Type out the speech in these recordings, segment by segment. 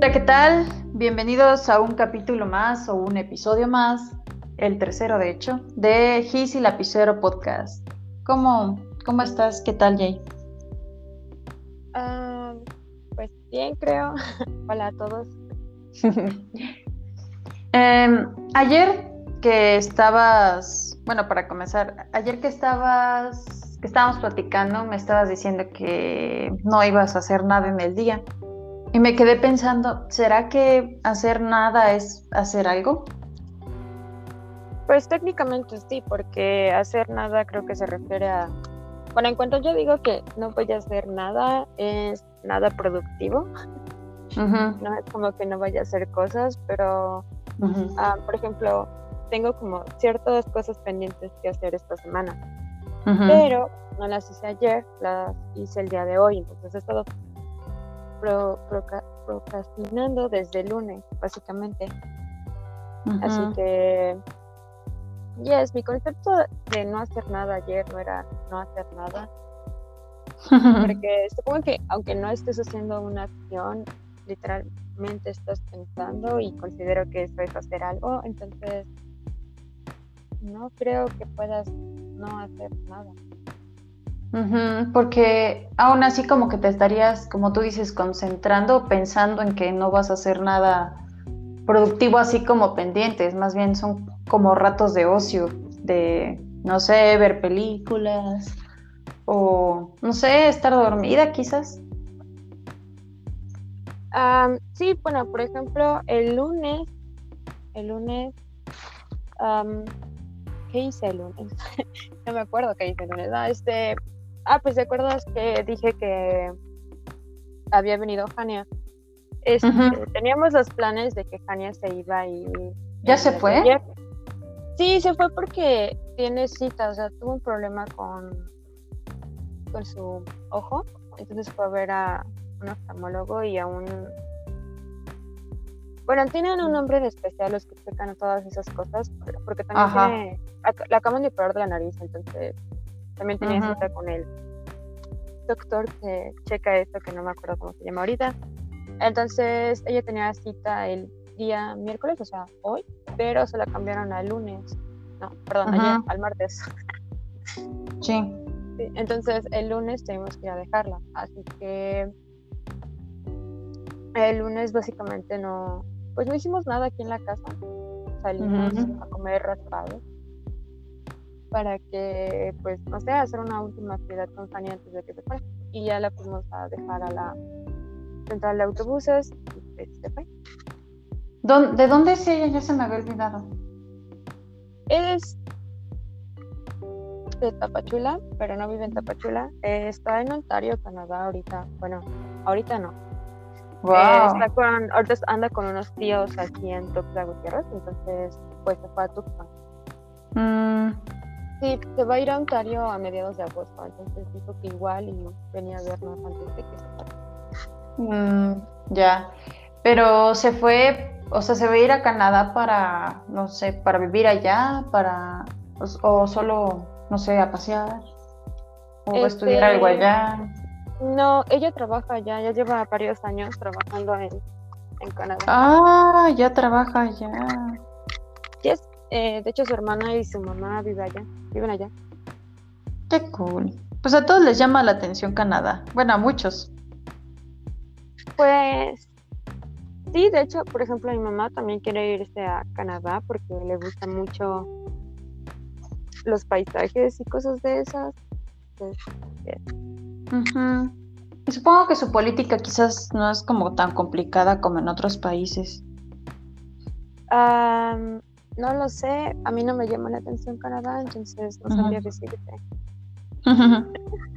Hola, ¿qué tal? Bienvenidos a un capítulo más o un episodio más, el tercero de hecho, de Gis y Lapicero Podcast. ¿Cómo, cómo estás? ¿Qué tal, Jay? Ah, pues bien, creo. Hola a todos. Em, ayer que estabas, bueno, para comenzar, ayer que estabas, que estábamos platicando, me estabas diciendo que no ibas a hacer nada en el día. Y me quedé pensando, ¿será que hacer nada es hacer algo? Pues técnicamente sí, porque hacer nada creo que se refiere a... Bueno, en cuanto yo digo que no voy a hacer nada, es nada productivo. No es como que no vaya a hacer cosas, pero, ah, por ejemplo, tengo como ciertas cosas pendientes que hacer esta semana. Pero no las hice ayer, las hice el día de hoy, entonces he estado procrastinando desde el lunes, básicamente. Así que, yes, mi concepto de no hacer nada ayer no era no hacer nada. Porque supongo que aunque no estés haciendo una acción, literalmente estás pensando y considero que eso es hacer algo, entonces no creo que puedas no hacer nada porque aún así como que te estarías, como tú dices, concentrando, pensando en que no vas a hacer nada productivo así como pendientes, más bien son como ratos de ocio, de, no sé, ver películas o, no sé, estar dormida quizás. sí, bueno, por ejemplo, el lunes, el lunes, ¿qué hice el lunes? no me acuerdo qué hice el lunes. No, este, Ah, pues ¿te acuerdas que dije que había venido Jania? Este, teníamos los planes de que Jania se iba y... ¿Ya se fue? Sí, se fue porque tiene cita, o sea, tuvo un problema con, con su ojo, entonces fue a ver a un oftalmólogo y a un... Bueno, tienen un nombre de especial los que checan todas esas cosas, porque también tiene... La acaban de operar de la nariz, entonces también tenía cita con el doctor que checa esto, que no me acuerdo cómo se llama ahorita. Entonces ella tenía cita el día miércoles, o sea, hoy, pero se la cambiaron al lunes. No, perdón, ayer, al martes. Sí. Entonces el lunes tenemos que ir a dejarla. Así que el lunes básicamente no, pues no hicimos nada aquí en la casa. Salimos a comer raspados para que, pues, no sé, hacer una última actividad con Fanny antes de que se fuera. Y ya la fuimos a dejar a la central de autobuses y pues, se fue. ¿De dónde es ella? Ya se me había olvidado. Es de Tapachula, pero no vive en Tapachula. está en Ontario, Canadá, ahorita. Bueno, ahorita no. Wow. está con, ahorita anda con unos tíos aquí en Tuxtla Gutiérrez, entonces pues se fue a Tuxtla. Mm. Sí, se va a ir a Ontario a mediados de agosto, entonces dijo que igual y venía a vernos antes de que se mm, ya, pero se fue, o sea, se va a ir a Canadá para, no sé, para vivir allá, para, o, solo, no sé, a pasear, o estudiar algo este, allá. No, ella trabaja allá, ya lleva varios años trabajando en, en Canadá. Ah, ya trabaja allá. Eh, de hecho, su hermana y su mamá viven allá. Viven allá. Qué cool. Pues a todos les llama la atención Canadá. Bueno, a muchos. Pues sí, de hecho, por ejemplo, mi mamá también quiere irse a Canadá porque le gustan mucho los paisajes y cosas de esas. Pues, y supongo que su política quizás no es como tan complicada como en otros países. No lo sé, a mí no me llama la atención Canadá, entonces no sabría decirte.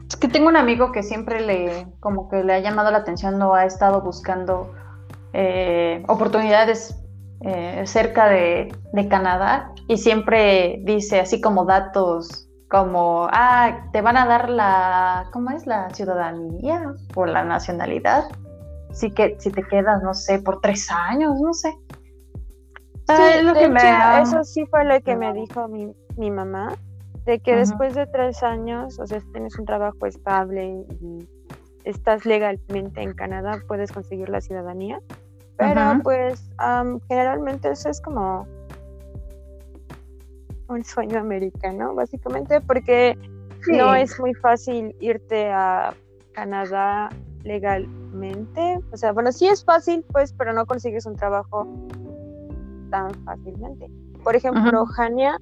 Es que tengo un amigo que siempre le, como que le ha llamado la atención, no ha estado buscando eh, oportunidades eh, cerca de, Canadá y siempre dice así como datos como, ah, te van a dar la, ¿cómo es? La ciudadanía o la nacionalidad. Así que si te quedas, no sé, por tres años, no sé. Ah, eso sí fue lo que me dijo mi, mi mamá, de que después de tres años, o sea, tienes un trabajo estable y estás legalmente en Canadá, puedes conseguir la ciudadanía. Pero pues generalmente eso es como un sueño americano, básicamente, porque no es muy fácil irte a Canadá legalmente. O sea, bueno, sí es fácil, pues, pero no consigues un trabajo tan fácilmente. Por ejemplo, Jania,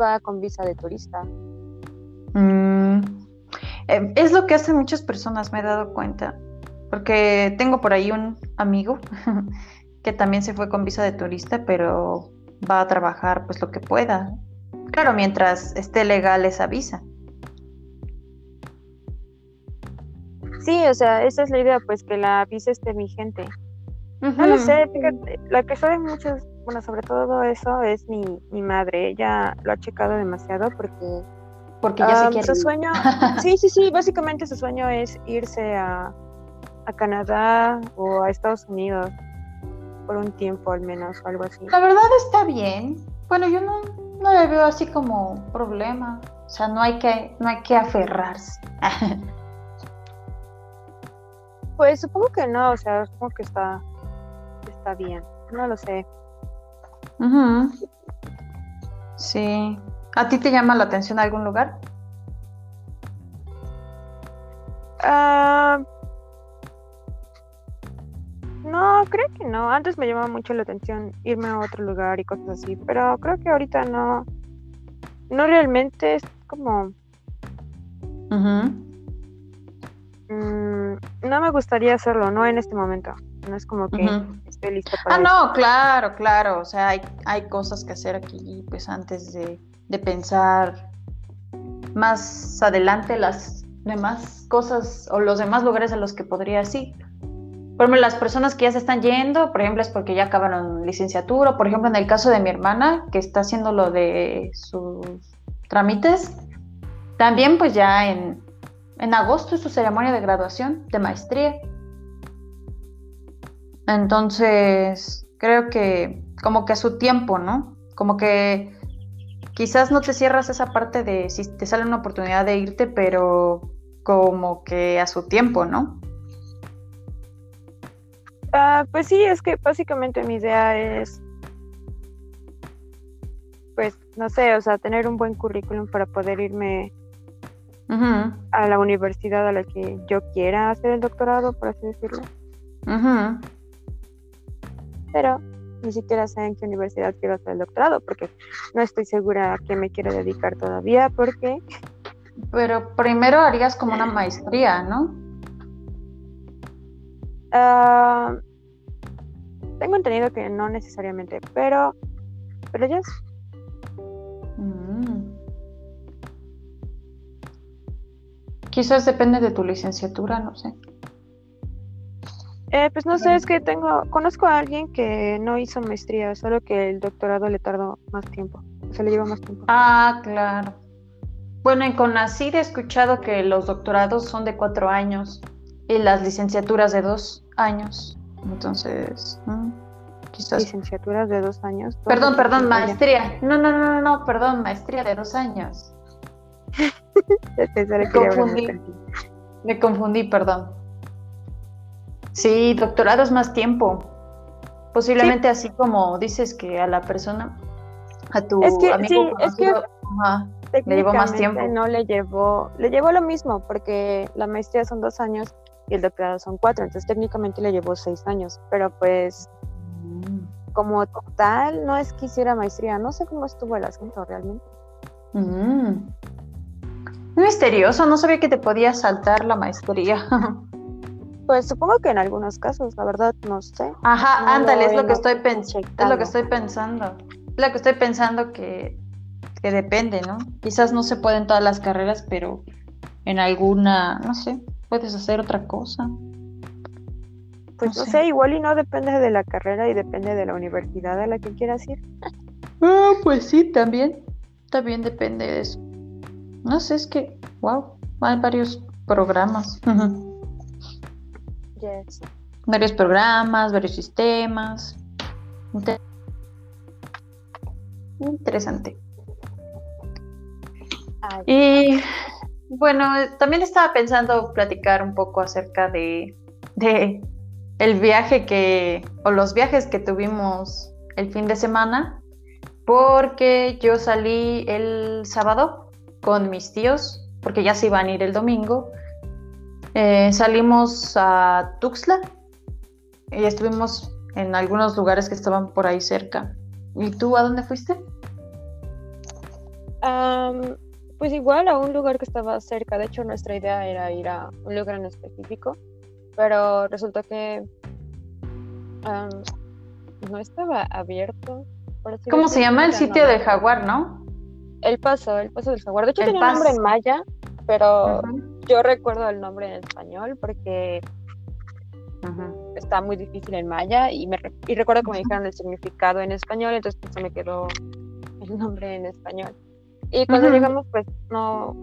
va con visa de turista. Mm, eh, es lo que hacen muchas personas, me he dado cuenta. Porque tengo por ahí un amigo que también se fue con visa de turista, pero va a trabajar pues lo que pueda. Claro, mientras esté legal esa visa. Sí, o sea, esa es la idea, pues que la visa esté vigente. No lo sé, fíjate, la que sabe mucho, bueno, sobre todo eso es mi, mi madre. Ella lo ha checado demasiado porque. Porque ya se quiere. Su sueño. sí, sí, sí, básicamente su sueño es irse a, a Canadá o a Estados Unidos por un tiempo al menos o algo así. La verdad está bien. Bueno, yo no, no le veo así como problema. O sea, no hay que, no hay que aferrarse. pues supongo que no, o sea, supongo que está, está bien. No lo sé. Sí. ¿A ti te llama la atención algún lugar? Ah, no, creo que no. Antes me llamaba mucho la atención irme a otro lugar y cosas así, pero creo que ahorita no. No realmente es como. Mm, no me gustaría hacerlo, no en este momento. No es como que para. Ah, no, claro, claro. O sea, hay, hay cosas que hacer aquí, pues antes de, de pensar más adelante las demás cosas o los demás lugares a los que podría ir. Por ejemplo, las personas que ya se están yendo, por ejemplo, es porque ya acabaron licenciatura, por ejemplo, en el caso de mi hermana, que está haciendo lo de sus trámites, también pues ya en, en agosto es su ceremonia de graduación de maestría. Entonces, creo que como que a su tiempo, ¿no? Como que quizás no te cierras esa parte de si te sale una oportunidad de irte, pero como que a su tiempo, ¿no? Ah, pues sí, es que básicamente mi idea es, pues, no sé, o sea, tener un buen currículum para poder irme a la universidad a la que yo quiera hacer el doctorado, por así decirlo. Pero ni siquiera sé en qué universidad quiero hacer el doctorado, porque no estoy segura a qué me quiero dedicar todavía, porque... Pero primero harías como una maestría, ¿no? Ah, tengo entendido que no necesariamente, pero, pero ya mm. Quizás depende de tu licenciatura, no sé. Eh, pues no sé, es que tengo, conozco a alguien que no hizo maestría, solo que el doctorado le tardó más tiempo, o sea, le lleva más tiempo. Ah, claro. Bueno, en CONACYT he escuchado que los doctorados son de cuatro años y las licenciaturas de dos años. Entonces, quizás. Licenciaturas de dos años. Perdón, perdón, maestría. No, no, no, no, perdón, maestría de dos años. me confundí. Me confundí, perdón. Sí, doctorado es más tiempo. Posiblemente así como dices que a la persona, a tu es que, amigo sí, es que le llevó más tiempo. No le llevó, le llevó lo mismo, porque la maestría son dos años y el doctorado son cuatro, entonces técnicamente le llevó seis años, pero pues mm. como tal no es que hiciera maestría, no sé cómo estuvo el asunto realmente. Mm. Misterioso, no sabía que te podía saltar la maestría. Pues supongo que en algunos casos, la verdad, no sé. Ajá, ándale, es lo que estoy pensando. Es lo que estoy pensando. Es lo que estoy pensando que, que depende, ¿no? Quizás no se pueden todas las carreras, pero en alguna, no sé, puedes hacer otra cosa. Pues no, sé. igual y no depende de la carrera y depende de la universidad a la que quieras ir. Ah, pues sí, también. También depende de eso. No sé, es que, wow, hay varios programas. Varios programas, varios sistemas. Interesante. Y bueno, también estaba pensando platicar un poco acerca de, de el viaje que, o los viajes que tuvimos el fin de semana, porque yo salí el sábado con mis tíos, porque ya se iban a ir el domingo. Eh, salimos a Tuxtla y estuvimos en algunos lugares que estaban por ahí cerca. ¿Y tú a dónde fuiste? pues igual a un lugar que estaba cerca. De hecho, nuestra idea era ir a un lugar en específico, pero resultó que no estaba abierto. ¿Cómo se llama el sitio del jaguar, no? El paso, el paso del jaguar. De hecho, tiene un nombre en maya, pero yo recuerdo el nombre en español porque está muy difícil en maya y, me, y recuerdo que me dijeron el significado en español, entonces se me quedó el nombre en español. Y cuando llegamos, pues no,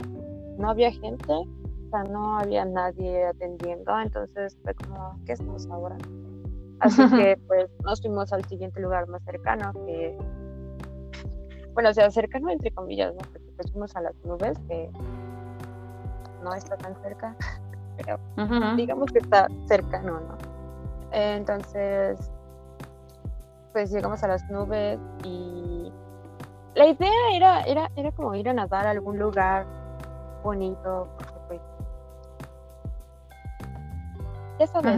no había gente, o sea, no había nadie atendiendo, entonces fue como, ¿qué estamos ahora? Así que pues nos fuimos al siguiente lugar más cercano, que, bueno, o sea, cercano entre comillas, ¿no? Porque pues fuimos a las nubes, que no está tan cerca, pero digamos que está cercano, ¿no? Entonces, pues llegamos a las nubes y la idea era, era, era como ir a nadar a algún lugar bonito, porque pues ya sabes,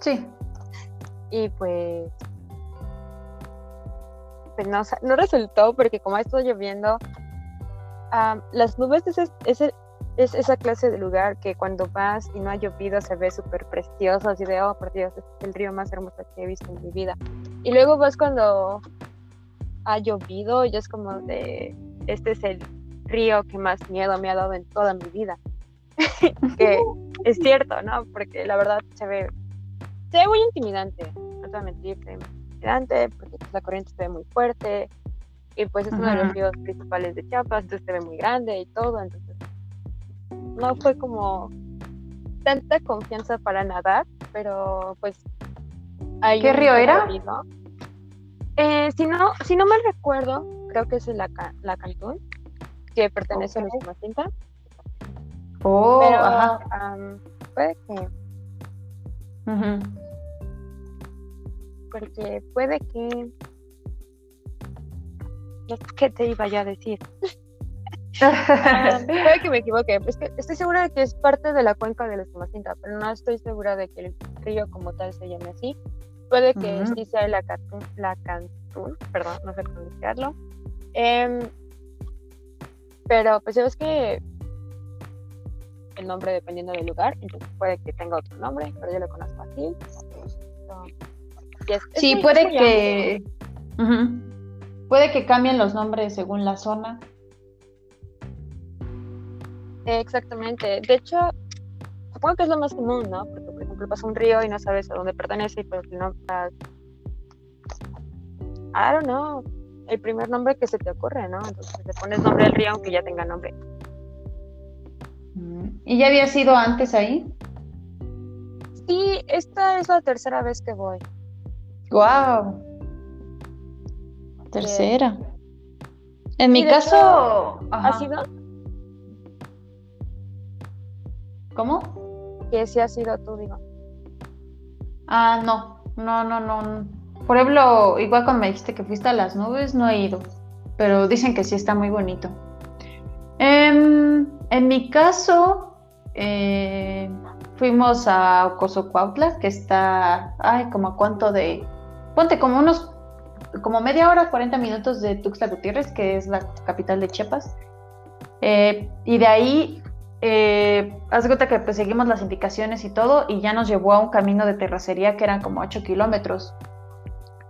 Sí. Y pues, pues no, no, resultó porque como ha estado lloviendo, las nubes es, es, es, esa clase de lugar que cuando vas y no ha llovido se ve súper precioso, así de, oh, por Dios, es el río más hermoso que he visto en mi vida. Y luego vas cuando ha llovido y es como de, este es el río que más miedo me ha dado en toda mi vida. que es cierto, ¿no? Porque la verdad se ve, se ve muy intimidante, no te voy a mentir, se ve muy intimidante porque pues, la corriente se ve muy fuerte y pues es uno de los ríos principales de Chiapas, entonces se ve muy grande y todo, entonces no fue como tanta confianza para nadar, pero pues... ¿Qué río era? Eh, si, no, si no mal recuerdo, creo que es la, la Cantún, que pertenece a nuestra cinta. Oh, pero, ajá. puede que... Porque puede que... ¿Qué te iba a decir? Puede que me equivoque, es que estoy segura de que es parte de la cuenca de la Sumacinta, pero no estoy segura de que el río como tal se llame así. Puede que sí sea la, la Cantún, perdón, no sé pronunciarlo. Em, pero pues sabes que el nombre dependiendo del lugar, entonces puede que tenga otro nombre, pero yo lo conozco así. sí, puede que... Puede que cambien los nombres según la zona Exactamente. De hecho, supongo que es lo más común, ¿no? Porque, por ejemplo, pasa un río y no sabes a dónde pertenece y pues no I don't know. El primer nombre que se te ocurre, ¿no? Entonces te pones nombre del río aunque ya tenga nombre. Mm. ¿Y ya había sido antes ahí? Sí, esta es la tercera vez que voy. Wow. Tercera. En mi caso, ¿ha sido? ¿Cómo? Que si ha sido tú, digo. Ah, no, no, no, no. Por ejemplo, igual cuando me dijiste que fuiste a las nubes, no he ido, pero dicen que sí está muy bonito. Em, en mi caso, eh, fuimos a Ocosocuautla, que está, ay, como a cuánto de, ponte como unos, como media hora, 40 minutos de Tuxtla Gutiérrez, que es la capital de Chiapas. Eh, y de ahí eh, haz cuenta que pues, seguimos las indicaciones y todo, y ya nos llevó a un camino de terracería que eran como 8 kilómetros.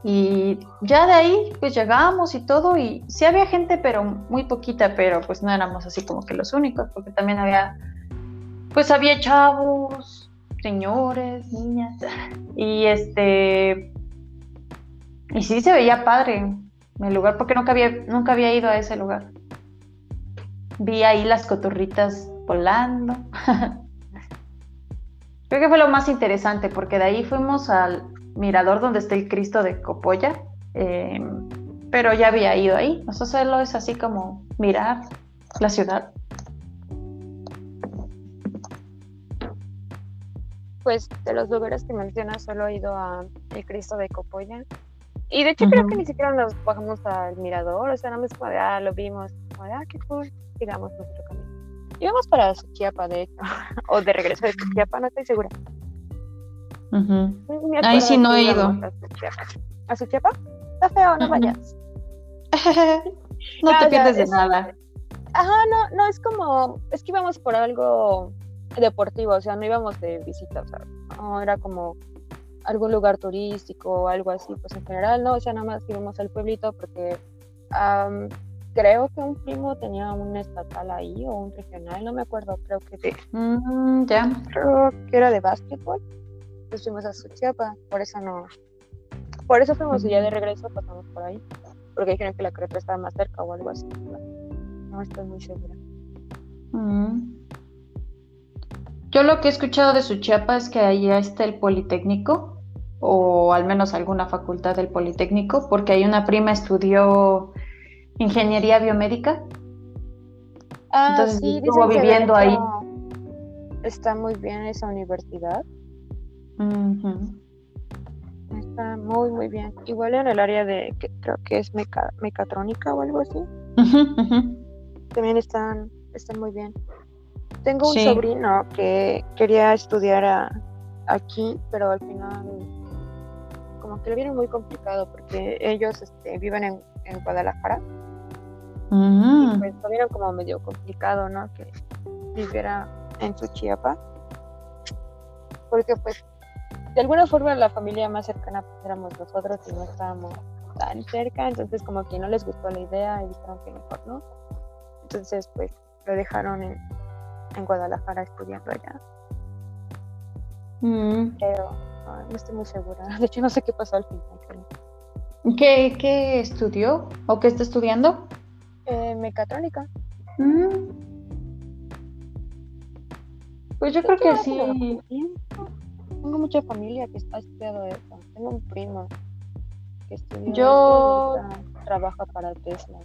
Y ya de ahí, pues llegamos y todo, y sí había gente, pero muy poquita, pero pues no éramos así como que los únicos, porque también había, pues había chavos, señores, niñas, y este, y sí se veía padre el lugar, porque nunca había, nunca había ido a ese lugar. Vi ahí las cotorritas volando. Creo que fue lo más interesante porque de ahí fuimos al mirador donde está el Cristo de Copolla, em, pero ya había ido ahí. O sea, solo es así como mirar la ciudad. pues de los lugares que mencionas, solo he ido a el Cristo de Copoya. Y de hecho creo que ni siquiera nos bajamos al mirador, o sea, nada más como de, ah, lo vimos, como de, ah, qué cool, sigamos nuestro camino. Íbamos para Suchiapa, de hecho, o de regreso de Suchiapa, no estoy segura. Ahí sí no he ido. ¿A Suchiapa? Está feo, no vayas. no, te pierdes de nada. Ajá, no, no, es como, es que íbamos por algo deportivo, o sea, no íbamos de visita, o sea, no, era como algún lugar turístico o algo así, pues en general, no, o sea, nada más íbamos al pueblito porque creo que un primo tenía un estatal ahí o un regional, no me acuerdo, creo que de, mm, ya, creo que era de básquetbol, pues fuimos a Suchiapa, por eso no, por eso fuimos y ya de regreso pasamos por ahí, porque dijeron que la carretera estaba más cerca o algo así. No estoy muy segura. Mm. Yo lo que he escuchado de Suchiapa es que allá está el Politécnico, o al menos alguna facultad del Politécnico, porque hay una prima estudió ingeniería biomédica. Ah, Entonces sí, estuvo viviendo ahí. Está muy bien esa universidad. Está muy, muy bien. Igual en el área de, creo que es mecatrónica o algo así también están, están muy bien. Tengo un sobrino que quería estudiar aquí, pero al final como que le viene muy complicado porque ellos este, viven en, Guadalajara. Y pues lo vieron como medio complicado, ¿no? Que viviera en su Chiapa. Porque pues de alguna forma la familia más cercana pues, éramos nosotros y no estábamos tan cerca, entonces como que no les gustó la idea y dijeron que mejor no. Entonces, pues lo dejaron en, Guadalajara estudiando allá. Mm. Pero no estoy muy segura. De hecho, no sé qué pasó al final. ¿Qué, qué estudió o qué está estudiando? Eh, mecatrónica. Mm. Pues yo creo que sí. Tengo mucha familia que está estudiando eso. Tengo un primo que estudia yo... trabaja para Tesla.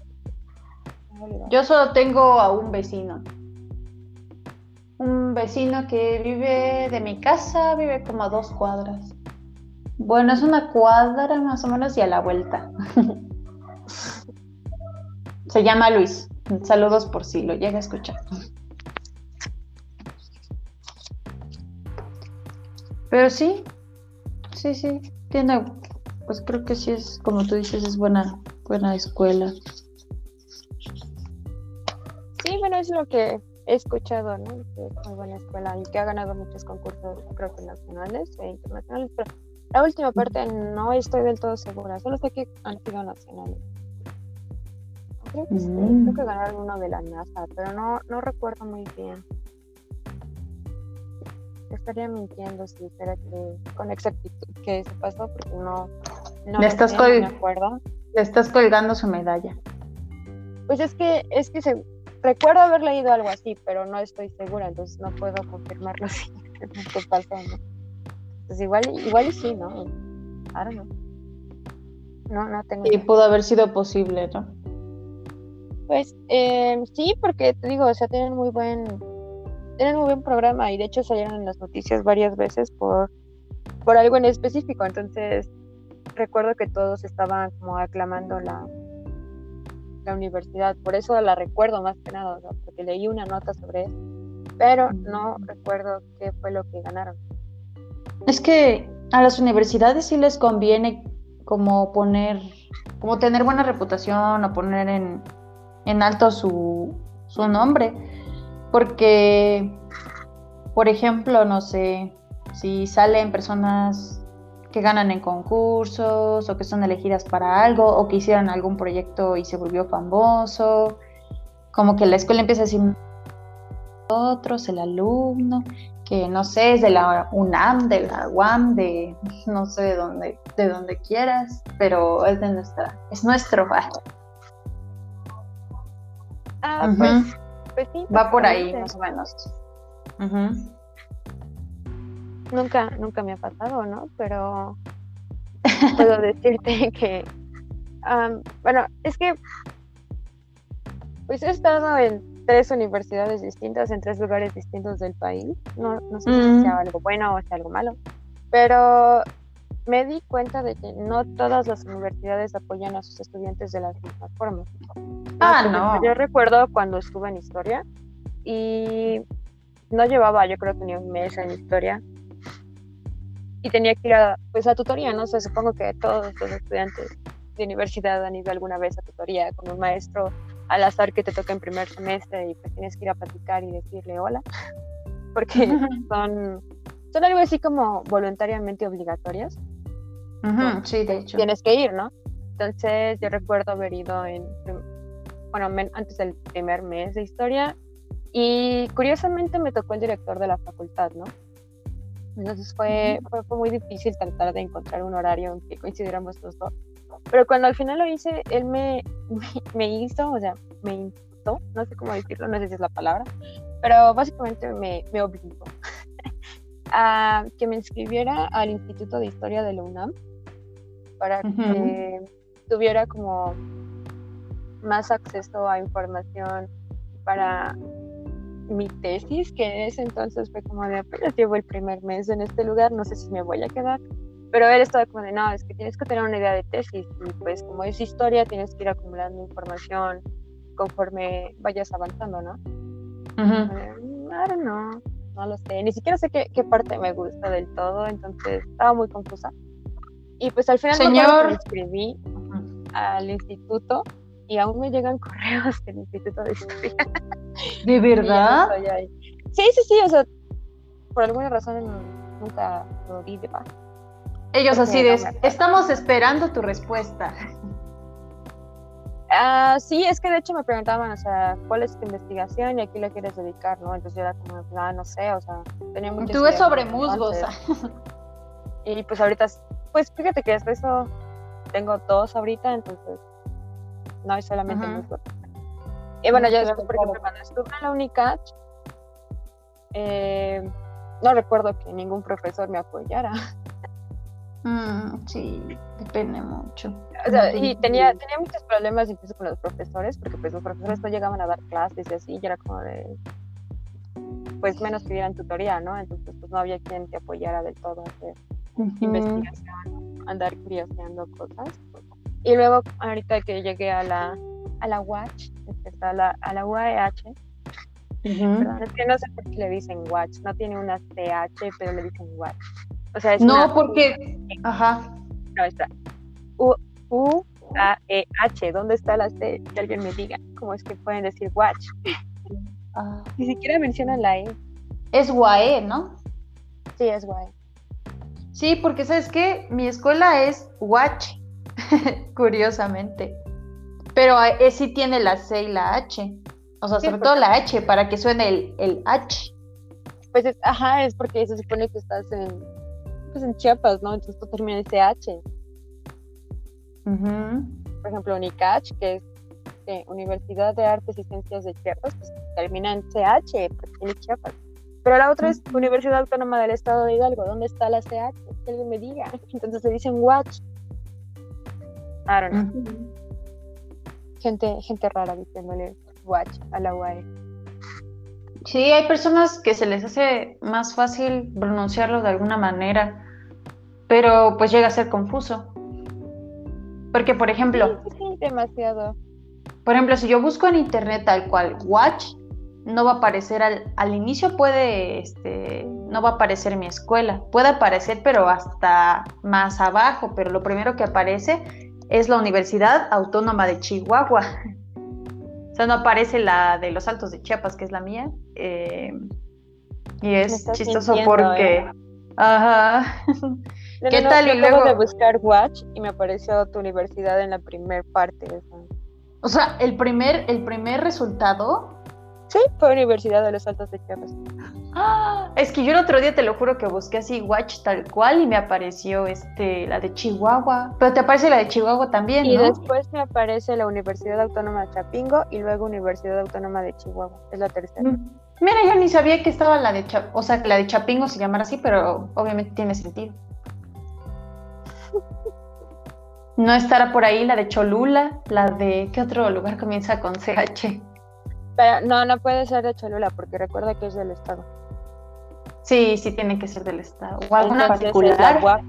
Yo solo tengo a un vecino. Un vecino que vive de mi casa, vive como a dos cuadras. Bueno, es una cuadra más o menos y a la vuelta. Se llama Luis. Saludos por si lo llega a escuchar. Pero sí, sí, sí, tiene, pues creo que sí es, como tú dices, es buena, buena escuela bueno, es lo que he escuchado, ¿no? Es muy buena escuela y que ha ganado muchos concursos, creo que nacionales e internacionales, pero la última parte no estoy del todo segura, solo sé que han sido nacionales. Creo que, sí, creo que mm. ganaron uno de la NASA, pero no, no recuerdo muy bien. Estaría mintiendo si dijera que con exactitud que se pasó, porque no, no, le estás me acuerdo. Le estás colgando su medalla. Pues es que, es que se, recuerdo haber leído algo así, pero no estoy segura, entonces no puedo confirmarlo si qué pasó, ¿no? Entonces igual, igual y sí, ¿no? Ahora no. No, no tengo. Y pudo haber sido posible, ¿no? Pues eh, sí, porque te digo, o sea, tienen muy buen, tienen muy buen programa y de hecho salieron en las noticias varias veces por, por algo en específico. Entonces recuerdo que todos estaban como aclamando la, la universidad, por eso la recuerdo más que nada, porque leí una nota sobre eso, pero no recuerdo qué fue lo que ganaron. Es que a las universidades sí les conviene como poner, como tener buena reputación o poner en, en alto su, su nombre, porque, por ejemplo, no sé, si salen personas que ganan en concursos o que son elegidas para algo o que hicieron algún proyecto y se volvió famoso. Como que la escuela empieza a decir otros, el alumno, que no sé, es de la UNAM, de la UAM, de no sé de dónde, de donde quieras, pero es de nuestra, es nuestro. Ah, pues, pues Va por ahí, más o menos. Nunca, nunca me ha pasado, ¿no? Pero puedo decirte que, bueno, es que, pues he estado en tres universidades distintas en tres lugares distintos del país. No, no sé si sea algo bueno o sea algo malo, pero me di cuenta de que no todas las universidades apoyan a sus estudiantes de las mismas formas. Ah, no. Yo recuerdo cuando estuve en historia y no llevaba, yo creo que ni un mes en historia y tenía que ir a, pues, a tutoría, ¿no? sé, supongo que todos los estudiantes de universidad han ido alguna vez a tutoría con un maestro al azar que te toca en primer semestre y pues tienes que ir a platicar y decirle hola, porque son, son algo así como voluntariamente obligatorias. sí, de hecho. Tienes que ir, ¿no? Entonces yo recuerdo haber ido en, bueno, antes del primer mes de historia y curiosamente me tocó el director de la facultad, ¿no? Entonces fue, fue, muy difícil tratar de encontrar un horario en que coincidiéramos los dos. Pero cuando al final lo hice, él me, me, hizo, o sea, me imputó, no sé cómo decirlo, no sé si es la palabra, pero básicamente me, me obligó a que me inscribiera al Instituto de Historia de la UNAM para que tuviera como más acceso a información para mi tesis, que en ese entonces fue como de apenas llevo el primer mes en este lugar, no sé si me voy a quedar. Pero él estaba como de, no, es que tienes que tener una idea de tesis y pues como es historia tienes que ir acumulando información conforme vayas avanzando, ¿no? no, no lo sé, ni siquiera sé qué, qué, parte me gusta del todo, entonces estaba muy confusa. Y pues al final Señor... me inscribí al instituto y aún me llegan correos del Instituto de Historia. ¿De verdad? Sí, sí, sí, o sea, por alguna razón nunca lo vi de paz. Ellos así de, estamos esperando tu respuesta. Ah, sí, es que de hecho me preguntaban, o sea, ¿cuál es tu investigación y a qué le quieres dedicar, no? Entonces yo era como, ah, no sé, o sea, tenía mucho... Tú ves sobre musgos. Y pues ahorita, pues fíjate que hasta eso tengo dos ahorita, entonces no hay solamente uh Y bueno, yo después, por ejemplo, cuando estuve en la UNICACH, eh, no recuerdo que ningún profesor me apoyara. Mm, sí, depende mucho. O sea, y tenía, tenía muchos problemas incluso con los profesores, porque pues los profesores no llegaban a dar clases y así, y era como de, pues menos pidieran tutoría, ¿no? Entonces pues no había quien te apoyara del todo hacer investigación, andar curioseando cosas. Y luego, ahorita que llegué a la, a la Watch, a la, a la UAEH, perdón, es que no sé por qué le dicen Watch, no tiene una CH, pero le dicen Watch. O sea, es no, porque. Ajá. No, está. U, U A E H, ¿dónde está la C? Que alguien me diga. ¿Cómo es que pueden decir Watch? Ah. Ni siquiera mencionan la E. Es UAE, ¿no? Sí, es UAE. Sí, porque ¿sabes qué? Mi escuela es Watch. curiosamente. Pero eh, sí tiene la C y la H. O sea, sobre todo la H, para que suene el, el H. Pues ajá, es porque se supone que estás en, pues en Chiapas, ¿no? Entonces tú termina en CH. Por ejemplo, UNICACH, que es Universidad de Artes y Ciencias de Chiapas, pues termina en CH, porque tiene Chiapas. Pero la otra es Universidad Autónoma del Estado de Hidalgo. ¿Dónde está la CH? Que alguien me diga. Entonces se dicen WACH. I don't know. Gente, gente rara diciéndole watch a la UAE. Sí, hay personas que se les hace más fácil pronunciarlo de alguna manera, pero pues llega a ser confuso. Porque, por ejemplo... Sí, sí, demasiado. Por ejemplo, si yo busco en internet tal cual watch, no va a aparecer al, al inicio, puede, este, no va a aparecer mi escuela. Puede aparecer, pero hasta más abajo, pero lo primero que aparece es la Universidad Autónoma de Chihuahua. O sea, no aparece la de los Altos de Chiapas, que es la mía. Eh, y es chistoso porque... ¿eh? Ajá. ¿Qué tal? y luego de buscar Watch y me apareció tu universidad en la primer parte. O sea, el primer, el primer resultado Sí, fue Universidad de los Altos de Chiapas. Ah, es que yo el otro día te lo juro que busqué así Watch tal cual y me apareció este la de Chihuahua. Pero te aparece la de Chihuahua también, Y después me aparece la Universidad Autónoma de Chapingo y luego Universidad Autónoma de Chihuahua. Es la tercera. Mm. Mira, yo ni sabía que estaba la de o sea, que la de Chapingo se llamara así, pero obviamente tiene sentido. No estará por ahí la de Cholula, la de ¿qué otro lugar comienza con CH? Pero no, no puede ser de Cholula porque recuerda que es del estado. Sí, sí tiene que ser del estado. ¿O alguna particular? Ah,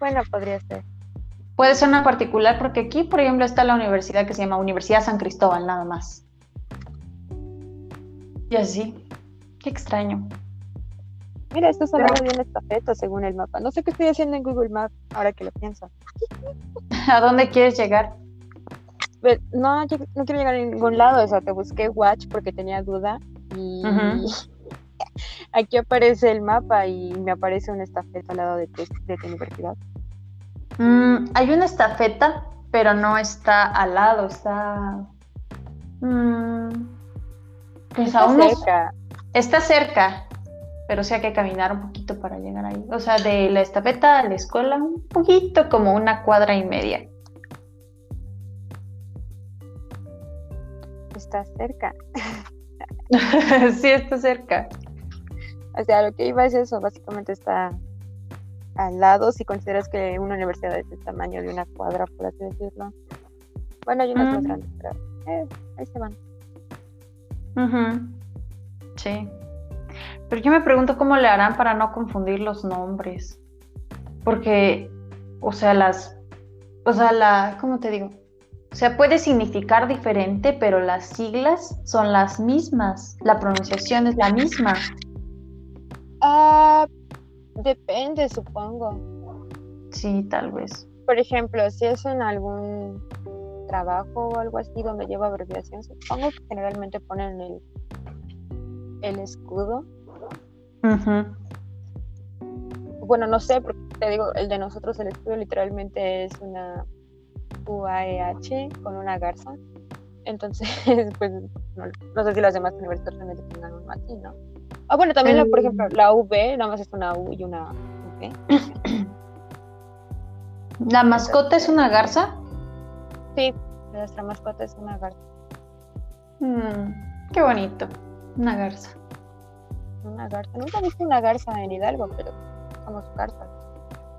bueno, podría ser. Puede ser una particular porque aquí, por ejemplo, está la universidad que se llama Universidad San Cristóbal, nada más. Y así. Qué extraño. Mira, esto es hablando de una estafeta según el mapa. No sé qué estoy haciendo en Google Maps ahora que lo pienso. ¿A dónde quieres llegar? No, yo no quiero llegar a ningún lado. O sea, te busqué Watch porque tenía duda y aquí aparece el mapa y me aparece una estafeta al lado de tu, de tu universidad. Mm, hay una estafeta, pero no está al lado, está... Mm, pues está cerca. Está cerca, pero sí hay que caminar un poquito para llegar ahí. O sea, de la estafeta a la escuela, un poquito como una cuadra y media. Está cerca. sí, está cerca. O sea, lo que iba es eso, básicamente está al lado, si consideras que una universidad es del tamaño de una cuadra, por así decirlo. Bueno, hay unas más grandes, pero eh, ahí se van. Sí. Pero yo me pregunto cómo le harán para no confundir los nombres. Porque, o sea, las. O sea, la. ¿Cómo te digo? O sea, puede significar diferente, pero las siglas son las mismas. La pronunciación es la misma. Ah, depende, supongo. Sí, tal vez. Por ejemplo, si es en algún trabajo o algo así donde lleva abreviación, supongo que generalmente ponen el, el escudo. Bueno, no sé, porque te digo, el de nosotros, el escudo literalmente es una UAEH con una garza. Entonces, pues no, sé si las demás universidades realmente tengan un así, ¿no? Ah, bueno, también, por ejemplo, la V, nada más es una U y una V. ¿La mascota es una garza? Sí, nuestra mascota es una garza. Mm, qué bonito, una garza. Una garza. Nunca he visto una garza en Hidalgo, pero somos garzas.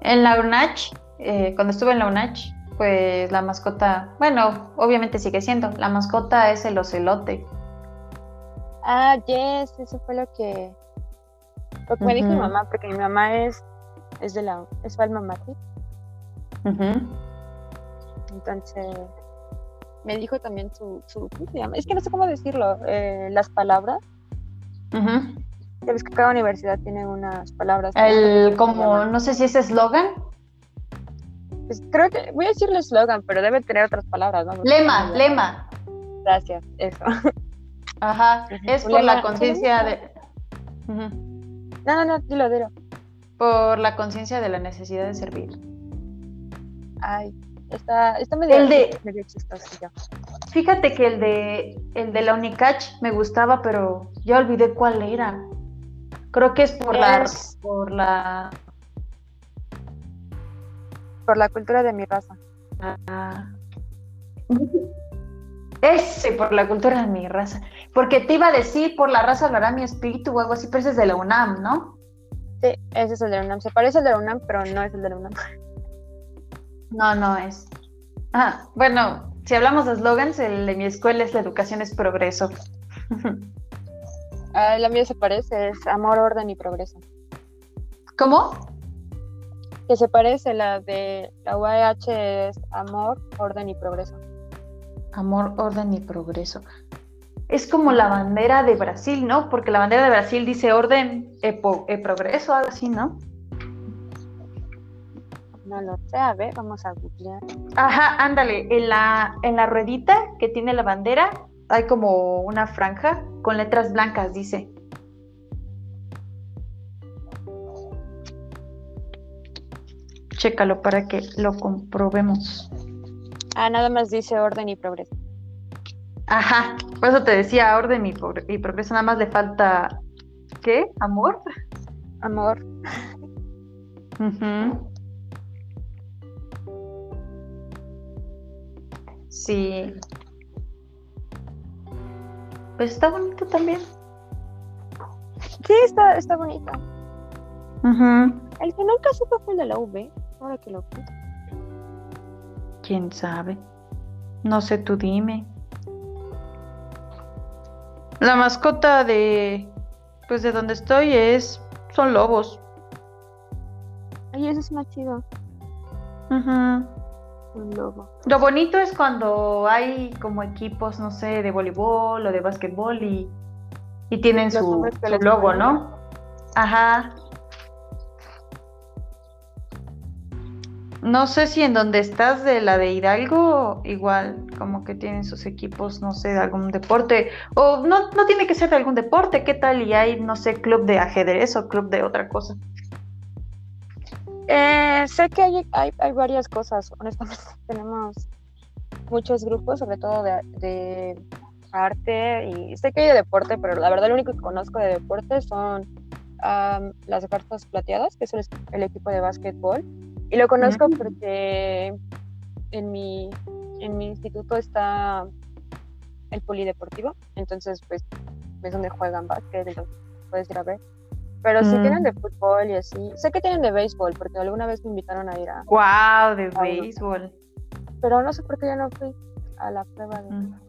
En la UNACH, eh, cuando estuve en la UNACH, pues la mascota, bueno, obviamente sigue siendo, la mascota es el ocelote. Ah, yes, eso fue lo que, lo que me dijo mi mamá, porque mi mamá es, es de la, es alma mater. Entonces, me dijo también su, su, ¿cómo se llama? Es que no sé cómo decirlo, eh, las palabras. Ya ves que cada universidad tiene unas palabras. El, como, no sé si es eslogan. Pues creo que, voy a decirle eslogan, pero debe tener otras palabras, ¿no? lema, lema. Gracias, eso. Ajá, es por la conciencia de... No, no, no, dilo, dilo. Por la conciencia de la necesidad de servir. Ay, está, está medio, el de... medio chistoso Fíjate que el de, el de la Unicach me gustaba, pero ya olvidé cuál era. Creo que es por la... Por la... Por la cultura de mi raza. Ah. Ese, por la cultura de mi raza. Porque te iba a decir, por la raza hablará mi espíritu o algo así, pero ese es de la UNAM, ¿no? Sí, ese es el de la UNAM. Se parece al de la UNAM, pero no es el de la UNAM. No, no es. Ah, bueno, si hablamos de eslogans, el de mi escuela es la educación es progreso. ah, la mía se parece, es amor, orden y progreso. ¿Cómo? Que se parece, la de la UAH es amor, orden y progreso. Amor, orden y progreso. Es como la bandera de Brasil, ¿no? Porque la bandera de Brasil dice orden e, e progreso, algo así, ¿no? No lo sé, a ver, vamos a googlear. Ajá, ándale, en la, en la ruedita que tiene la bandera hay como una franja con letras blancas, dice. Chécalo para que lo comprobemos. Ah, nada más dice orden y progreso. Ajá, por eso te decía orden y, progreso, nada más le falta, ¿qué? ¿Amor? Amor. Sí. Pues está bonito también. Sí, está, está bonito. El que nunca supo fue el de la V, ahora que lo ¿Quién sabe? No sé, tú dime. La mascota de pues de donde estoy es son lobos. Ay, eso es más chido. Un lobo. Lo bonito es cuando hay como equipos, no sé, de voleibol o de básquetbol y, y tienen Los su, su logo. ¿no? Ajá. No sé si en donde estás de la de Hidalgo, igual como que tienen sus equipos, no sé, de algún deporte, o no, no tiene que ser de algún deporte, ¿qué tal? Y hay, no sé, club de ajedrez o club de otra cosa. Eh, sé que hay, hay, hay varias cosas, honestamente. Tenemos muchos grupos, sobre todo de, arte, y sé que hay de deporte, pero la verdad lo único que conozco de deporte son las cartas plateadas, que es el, el equipo de básquetbol. Y lo conozco porque en mi, en mi instituto está el polideportivo, entonces pues es donde juegan básquet, entonces puedes ir a ver. Pero si Mm. tienen de fútbol y así, sé que tienen de béisbol, porque alguna vez me invitaron a ir a, Wow, de béisbol. pero no sé por qué ya no fui a la prueba de... Mm.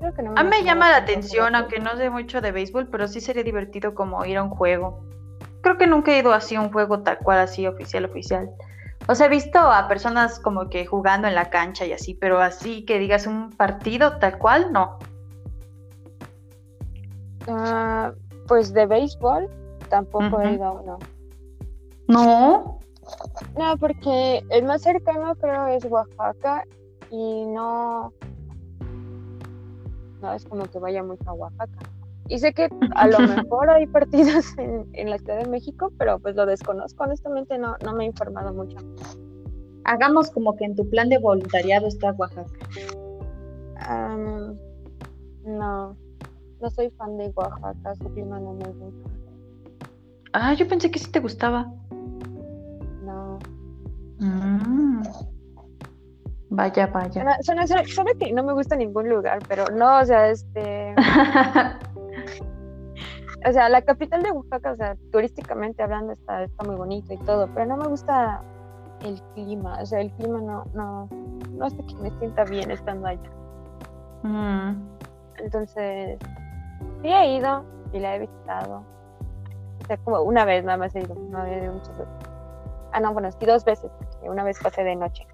Creo que no A mí me llama la atención, aunque no sé mucho de béisbol, pero sí sería divertido como ir a un juego. Creo que nunca he ido así a un juego tal cual, así oficial, oficial. O sea, he visto a personas como que jugando en la cancha y así, pero así que digas un partido tal cual, no. Ah, pues de béisbol tampoco he ido a uno. No. No, porque el más cercano creo es Oaxaca y no... No es como que vaya mucho a Oaxaca. Y sé que a lo mejor hay partidos en, en la Ciudad de México, pero pues lo desconozco. Honestamente no, no me he informado mucho. Hagamos como que en tu plan de voluntariado está Oaxaca. No, no soy fan de Oaxaca, su clima no me gusta. Ah, yo pensé que sí te gustaba. No. Mm. Vaya, vaya. Suena, suena- suena que no me gusta ningún lugar, pero no, o sea, este... O sea, la capital de Oaxaca, o sea, turísticamente hablando está, está muy bonito y todo, pero no me gusta el clima, o sea, el clima no, no, no hace que me sienta bien estando allá. Mm. Entonces, sí he ido y la he visitado. O sea, como una vez nada más he ido, no he ido muchas veces. Ah, no, bueno, sí, dos veces, porque una vez pasé de noche.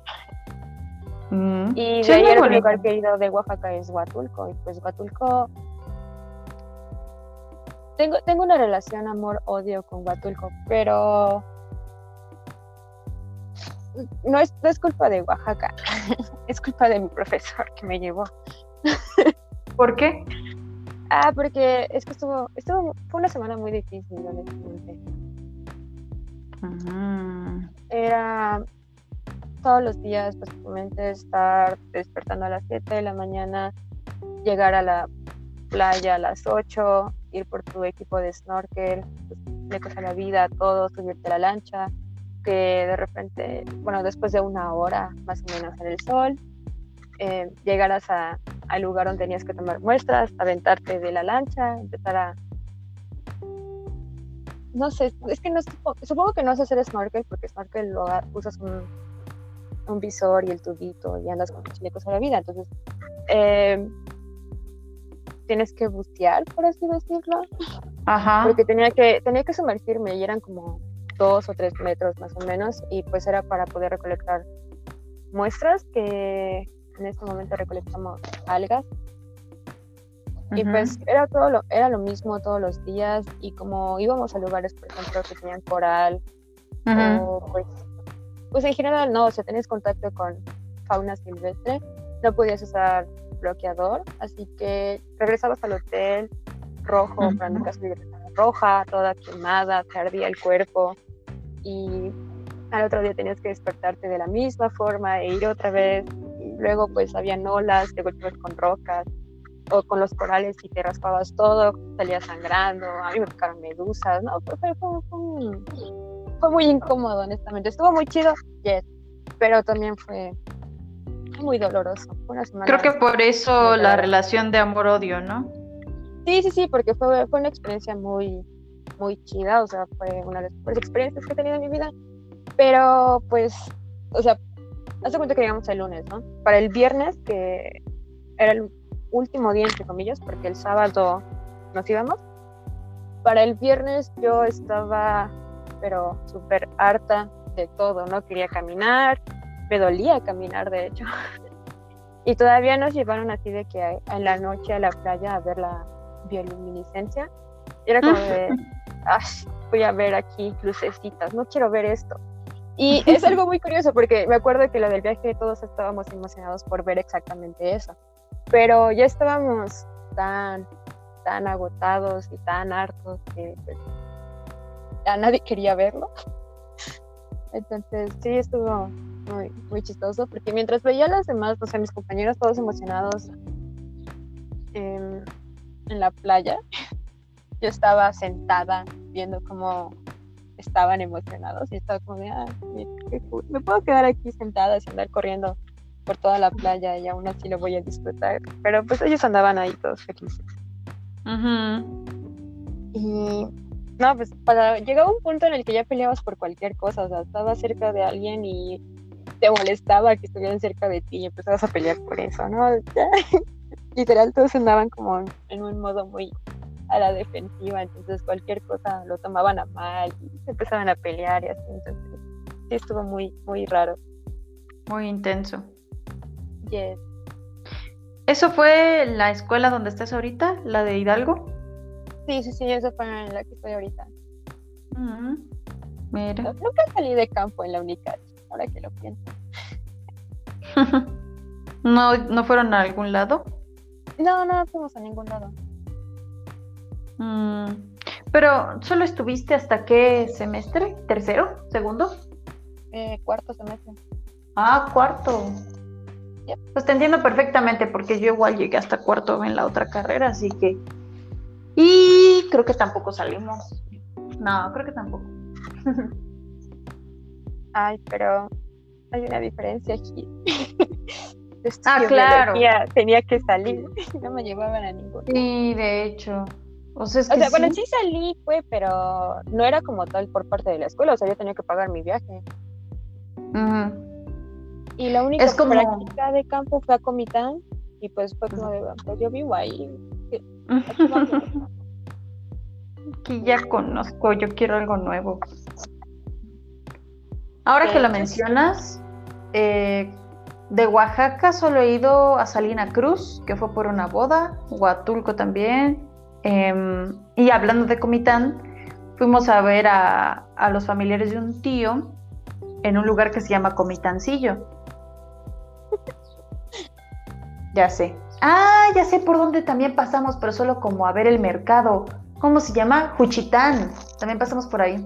Mm. Y Sí, de ahí el único lugar que he ido de Oaxaca es Huatulco, y pues Huatulco... Tengo, tengo una relación amor-odio con Huatulco, pero no es, no es culpa de Oaxaca, es culpa de mi profesor que me llevó. ¿Por qué? Ah, porque es que estuvo, estuvo, fue una semana muy difícil, honestamente. Mm. Era todos los días, básicamente, estar despertando a las 7 de la mañana, llegar a la playa a las 8, ir por tu equipo de snorkel, pues, flecos a la vida, todo, subirte a la lancha, que de repente, bueno, después de una hora más o menos en el sol, eh, llegaras a- al lugar donde tenías que tomar muestras, aventarte de la lancha, empezar a... No sé, es que no supo- supongo que no sé hacer snorkel porque snorkel lo usas un, un visor y el tubito y andas con chalecos a la vida, entonces eh, tienes que bucear, por así decirlo, Ajá. porque tenía que, tenía que sumergirme y eran como dos o tres metros más o menos y pues era para poder recolectar muestras que en este momento recolectamos algas y Ujú. pues era todo lo, era lo mismo todos los días y como íbamos a lugares por ejemplo que tenían coral Ujú. o pues, pues en general no, o sea, tenías contacto con fauna silvestre, no podías usar bloqueador, así que regresabas al hotel rojo, para no caso roja, toda quemada, te ardía el cuerpo y al otro día tenías que despertarte de la misma forma e ir otra vez y luego pues habían olas, te golpeabas con rocas o con los corales y te raspabas todo, salías sangrando, a mí me picaron medusas, no, fue, fue, fue, fue fue muy incómodo, honestamente. Estuvo muy chido, yes, pero también fue muy doloroso. Fue una semana Creo que por eso la relación de amor-odio, ¿no? Sí, sí, sí, porque fue, fue una experiencia muy, muy chida, o sea, fue una de las mejores experiencias que he tenido en mi vida. Pero, pues, o sea, haz de cuenta que llegamos el lunes, ¿no? Para el viernes, que era el último día, entre comillas, porque el sábado nos íbamos. Para el viernes yo estaba, pero súper harta de todo, no quería caminar, me dolía caminar, de hecho. y todavía nos llevaron así de que en la noche a la playa a ver la bioluminiscencia. Era como de, voy a ver aquí lucecitas, no quiero ver esto. Y es algo muy curioso porque me acuerdo que lo del viaje todos estábamos emocionados por ver exactamente eso, pero ya estábamos tan, tan agotados y tan hartos que pues, ya nadie quería verlo. Entonces sí estuvo muy, muy chistoso porque mientras veía a las demás, o sea, mis compañeros todos emocionados en, en la playa, yo estaba sentada viendo cómo estaban emocionados y estaba como de, me puedo quedar aquí sentada sin andar corriendo por toda la playa y aún así lo voy a disfrutar. Pero pues ellos andaban ahí todos felices. Y no, pues para, llegaba un punto en el que ya peleabas por cualquier cosa, o sea, estabas cerca de alguien y te molestaba que estuvieran cerca de ti y empezabas a pelear por eso, ¿no? Literal, todos andaban como en un modo muy a la defensiva, entonces cualquier cosa lo tomaban a mal y se empezaban a pelear y así, entonces sí estuvo muy, muy raro. Muy intenso. Yes. ¿Eso fue la escuela donde estás ahorita, la de Hidalgo? Sí, sí, sí, eso fue en la que estoy ahorita. Mira. Nunca salí de campo en la UNICAD, ahora que lo pienso. ¿No, ¿No fueron a algún lado? No, no fuimos a ningún lado. Mm, pero, ¿solo estuviste hasta qué semestre? ¿Tercero? ¿Segundo? Eh, cuarto semestre. Ah, cuarto. Pues te entiendo perfectamente porque yo igual llegué hasta cuarto en la otra carrera, así que... Y creo que tampoco salimos. No, creo que tampoco. Ay, pero hay una diferencia aquí. ah, claro. Tenía que salir, no me llevaban a ningún. Sí, de hecho. O sea, bueno, sí salí, fue, pero no era como tal por parte de la escuela, o sea, yo tenía que pagar mi viaje. Y la única práctica de campo fue a Comitán, y pues fue como de, pues yo vivo ahí. Que ya conozco, yo quiero algo nuevo. Ahora que lo mencionas, eh, de Oaxaca solo he ido a Salina Cruz, que fue por una boda, Huatulco también, Em, y hablando de Comitán, fuimos a ver a, los familiares de un tío en un lugar que se llama Comitancillo. ya sé. Ah, ya sé por dónde también pasamos, pero solo como a ver el mercado. ¿Cómo se llama? Juchitán. También pasamos por ahí.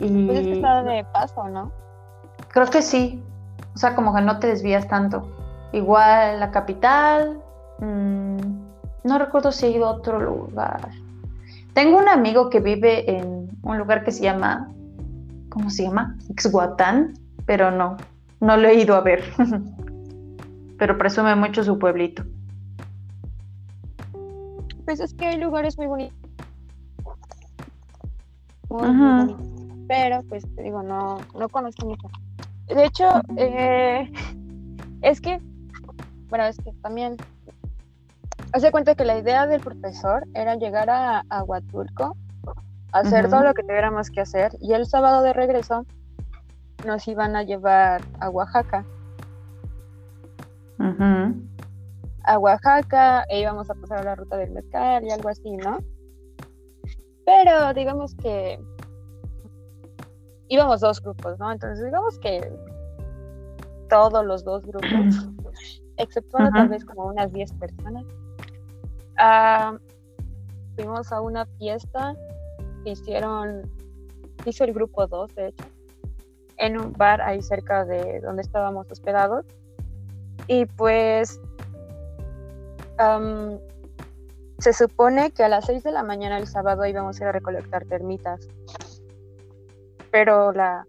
Y... Pues es que de paso, ¿no? Creo que sí. O sea, como que no te desvías tanto. Igual la capital. Mmm, no recuerdo si he ido a otro lugar. Tengo un amigo que vive en un lugar que se llama, ¿cómo se llama? Exhuatán, pero no, no lo he ido a ver. pero presume mucho su pueblito. Pues es que hay lugares muy bonitos. Muy, Pero, pues te digo, no, no conozco mucho. De hecho, eh, es que, bueno, es que también Hace cuenta que la idea del profesor era llegar a, a Huatulco, hacer todo lo que tuviéramos que hacer y el sábado de regreso nos iban a llevar a Oaxaca. A Oaxaca e íbamos a pasar la ruta del mezcal y algo así, ¿no? Pero digamos que íbamos dos grupos, ¿no? Entonces digamos que todos los dos grupos, exceptuando tal vez como unas 10 personas, Ah, fuimos a una fiesta que hicieron, hizo el grupo 2 de hecho, en un bar ahí cerca de donde estábamos hospedados. Y pues se supone que a las 6 de la mañana el sábado íbamos a ir a recolectar termitas. Pero la,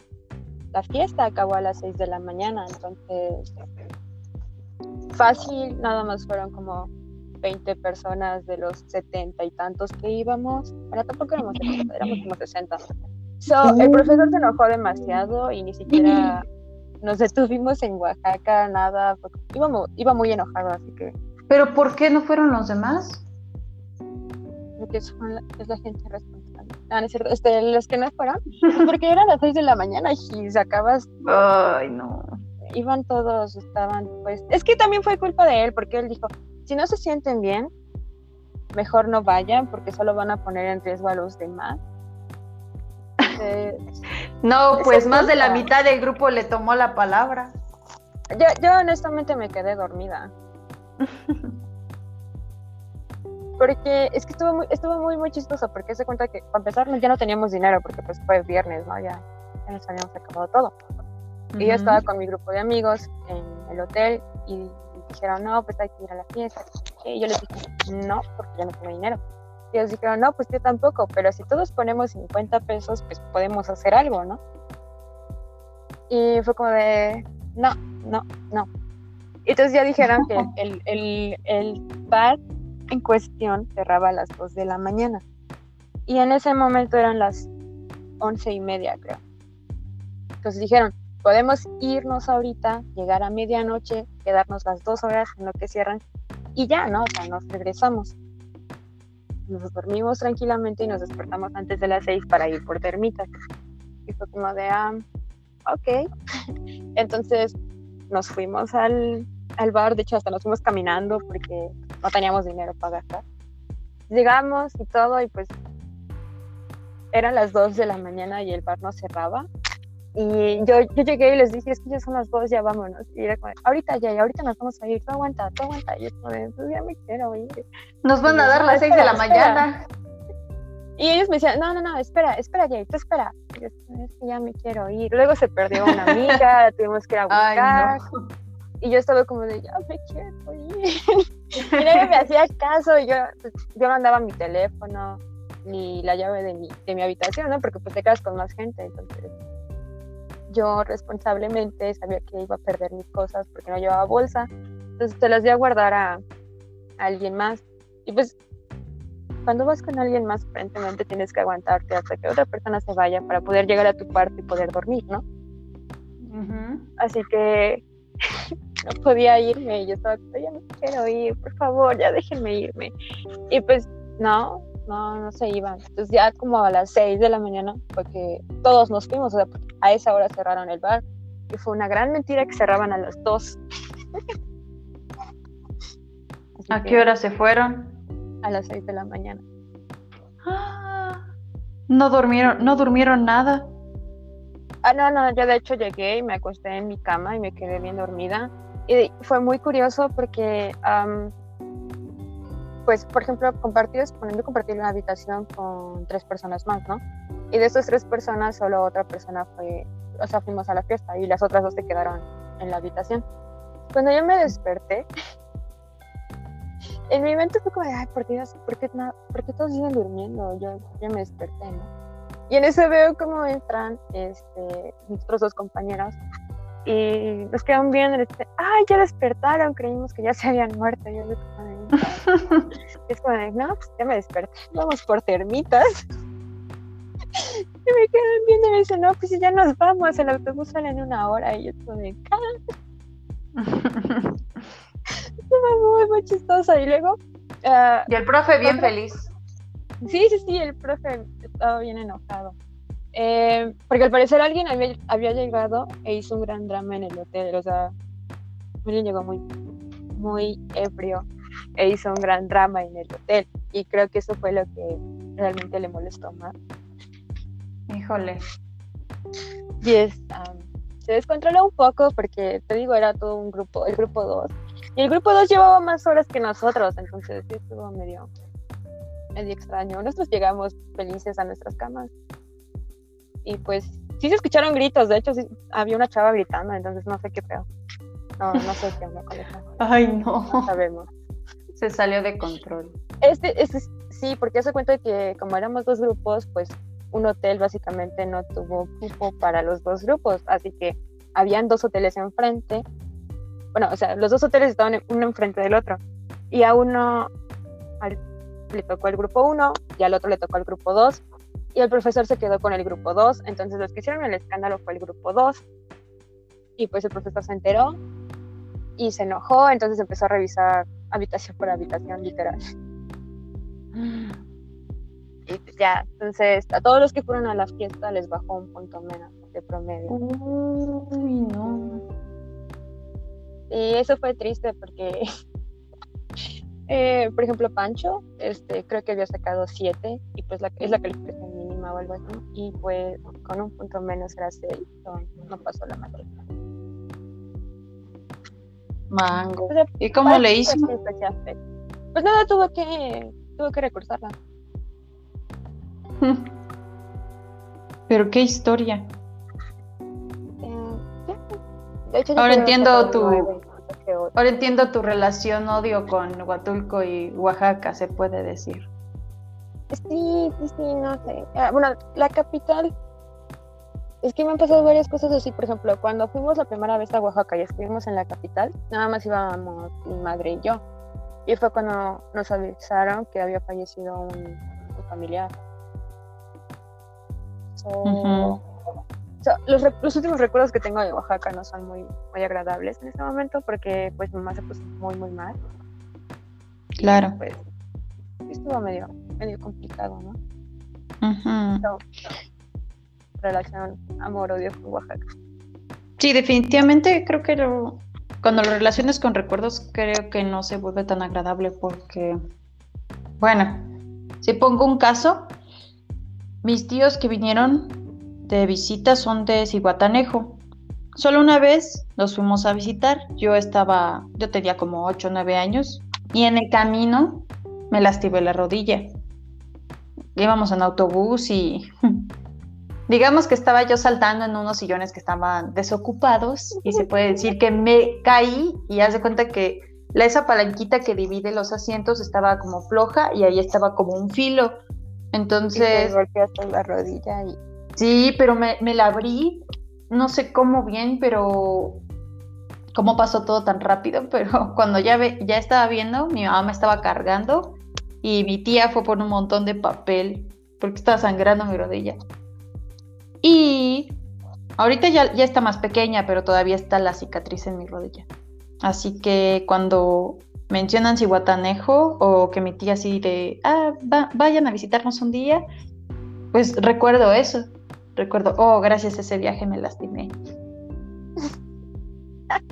la fiesta acabó a las 6 de la mañana, entonces fácil, nada más fueron como 20 personas de los 70 y tantos que íbamos. Bueno, tampoco éramos 70, éramos como 60. So, el profesor se enojó demasiado y ni siquiera nos detuvimos en Oaxaca, nada, íbamos, iba muy enojado, así que... ¿Pero por qué no fueron los demás? Porque es la gente responsable. Ah, no es cierto, este, los que no fueron, porque eran las seis de la mañana y sacabas... Ay, no. Iban todos, estaban, pues... Es que también fue culpa de él, porque él dijo, si no se sienten bien, mejor no vayan, porque solo van a poner en riesgo a los demás. no, pues más de la mitad del grupo le tomó la palabra. Yo, yo honestamente me quedé dormida. porque es que estuvo muy, estuvo muy, muy chistoso, porque se cuenta que para empezar ya no teníamos dinero, porque pues fue viernes, ¿no? Ya, ya nos habíamos acabado todo. Y yo estaba con mi grupo de amigos en el hotel y dijeron, no, pues hay que ir a la fiesta. Y yo les dije, no, porque ya no tengo dinero. Y ellos dijeron, no, pues yo tampoco, pero si todos ponemos 50 pesos, pues podemos hacer algo, ¿no? Y fue como de, no, no, no. Y entonces ya dijeron que el, el, el bar en cuestión cerraba a las 2 de la mañana. Y en ese momento eran las once y media, creo. Entonces dijeron, podemos irnos ahorita, llegar a medianoche, quedarnos las dos horas en lo que cierran y ya, ¿no? O sea, nos regresamos. Nos dormimos tranquilamente y nos despertamos antes de las seis para ir por termitas. Y fue como de, ah, ok. Entonces nos fuimos al, al bar, de hecho hasta nos fuimos caminando porque no teníamos dinero para gastar. Llegamos y todo y pues eran las dos de la mañana y el bar no cerraba y yo, yo llegué y les dije, es que ya son las dos, ya vámonos. Y era como, ahorita ya, ahorita nos vamos a ir, tú aguanta, tú aguanta. Y yo pues ya me quiero ir. Nos van a dar las seis de la mañana. Y ellos me decían, no, no, no, espera, espera, Jay, tú espera. Y yo, es que ya me quiero ir. Luego se perdió una amiga, tuvimos que ir a buscar. Y yo estaba como de, ya me quiero ir. y nadie me hacía caso. Y yo, pues, yo mandaba mi teléfono, ni la llave de mi, de mi habitación, ¿no? Porque pues te quedas con más gente, entonces yo responsablemente sabía que iba a perder mis cosas porque no llevaba bolsa, entonces te las di a guardar a, alguien más. Y pues cuando vas con alguien más, aparentemente tienes que aguantarte hasta que otra persona se vaya para poder llegar a tu cuarto y poder dormir, ¿no? Así que no podía irme, yo estaba, ya no quiero ir, por favor, ya déjenme irme. Y pues no, no, no se iban. Entonces ya como a las 6 de la mañana porque todos nos fuimos, o sea, a esa hora cerraron el bar y fue una gran mentira que cerraban a las 2. ¿A qué hora se fueron? A las 6 de la mañana. No durmieron, no durmieron nada. Ah, no, no, yo de hecho llegué y me acosté en mi cama y me quedé bien dormida. Y fue muy curioso porque pues, por ejemplo, compartí, suponiendo compartir una habitación con tres personas más, ¿no? Y de esas tres personas, solo otra persona fue, o sea, fuimos a la fiesta y las otras dos se quedaron en la habitación. Cuando yo me desperté, en mi mente fue como, ay, ¿por qué, por qué, por qué todos siguen durmiendo? Yo ya me desperté, ¿no? Y en eso veo cómo entran este, nuestros dos compañeros y nos quedan viendo y dicen, ay, ya despertaron, creímos que ya se habían muerto. Y yo es como de, no, pues ya me desperté, vamos por termitas. Y me quedan viendo y me dicen, no, pues ya nos vamos, el autobús sale en una hora. Y yo como de, Fue muy, muy chistoso. Y luego... Uh, y el profe bien feliz. Sí, sí, sí, el profe estaba bien enojado. Eh, porque al parecer alguien había, había, llegado e hizo un gran drama en el hotel. O sea, alguien llegó muy, muy ebrio e hizo un gran drama en el hotel. Y creo que eso fue lo que realmente le molestó más. Híjole. Y es, se descontroló un poco porque, te digo, era todo un grupo, el grupo 2. Y el grupo 2 llevaba más horas que nosotros, entonces sí estuvo medio, medio extraño. Nosotros llegamos felices a nuestras camas. Y pues sí se escucharon gritos, de hecho sí, había una chava gritando, entonces no sé qué peor. No, no sé qué onda con eso. Ay, no. No sabemos. Se salió de control. Este, este sí, porque hace cuenta que como éramos dos grupos, pues un hotel básicamente no tuvo cupo para los dos grupos, así que habían dos hoteles enfrente. Bueno, o sea, los dos hoteles estaban uno enfrente del otro. Y a uno le tocó el grupo uno y al otro le tocó el grupo dos. Y el profesor se quedó con el grupo dos. Entonces los que hicieron el escándalo fue el grupo dos. y pues el profesor se enteró y se enojó, entonces empezó a revisar habitación por habitación, literal. Y pues ya, entonces a todos los que fueron a la fiesta les bajó un punto menos de promedio. Uy, no. Y eso fue triste porque, eh, por ejemplo, Pancho, este, creo que había sacado 7 y pues la, es la calificación o algo así. Y pues con un punto menos era 6, no, pasó la materia. Mango. ¿Y cómo le hizo? Pues nada, tuvo que, tuvo que recursarla. Pero qué historia. Eh, ahora entiendo tu ahora entiendo tu relación odio con Huatulco y Oaxaca, se puede decir. Sí, sí, sí, no sé. Ah, bueno, la capital es que me han pasado varias cosas así, por ejemplo, cuando fuimos la primera vez a Oaxaca y estuvimos en la capital, nada más íbamos mi madre y yo. Y fue cuando nos avisaron que había fallecido un familiar los, últimos recuerdos que tengo de Oaxaca no son muy, muy agradables en este momento porque pues mamá se puso muy muy mal. Claro. pues estuvo medio, medio complicado, ¿no? relación amor-odio con Oaxaca. Sí, definitivamente creo que cuando lo relaciones con recuerdos creo que no se vuelve tan agradable porque, bueno, si pongo un caso, mis tíos que vinieron de visita son de Cihuatanejo. Solo una vez nos fuimos a visitar. Yo estaba, yo tenía como 8 o 9 años y en el camino me lastimé la rodilla. Íbamos en autobús y digamos que estaba yo saltando en unos sillones que estaban desocupados y se puede decir que me caí y haz de cuenta que la, esa palanquita que divide los asientos estaba como floja y ahí estaba como un filo. Entonces. golpeaste la rodilla y. Sí, pero me, la abrí, no sé cómo bien, pero cómo pasó todo tan rápido, pero cuando ya, ve, ya estaba viendo, mi mamá me estaba cargando y mi tía fue por un montón de papel porque estaba sangrando mi rodilla. Y ahorita ya, ya está más pequeña, pero todavía está la cicatriz en mi rodilla. Así que cuando mencionan Cihuatanejo o que mi tía así de, ah, vayan a visitarnos un día, pues recuerdo eso. Recuerdo, oh, gracias a ese viaje me lastimé.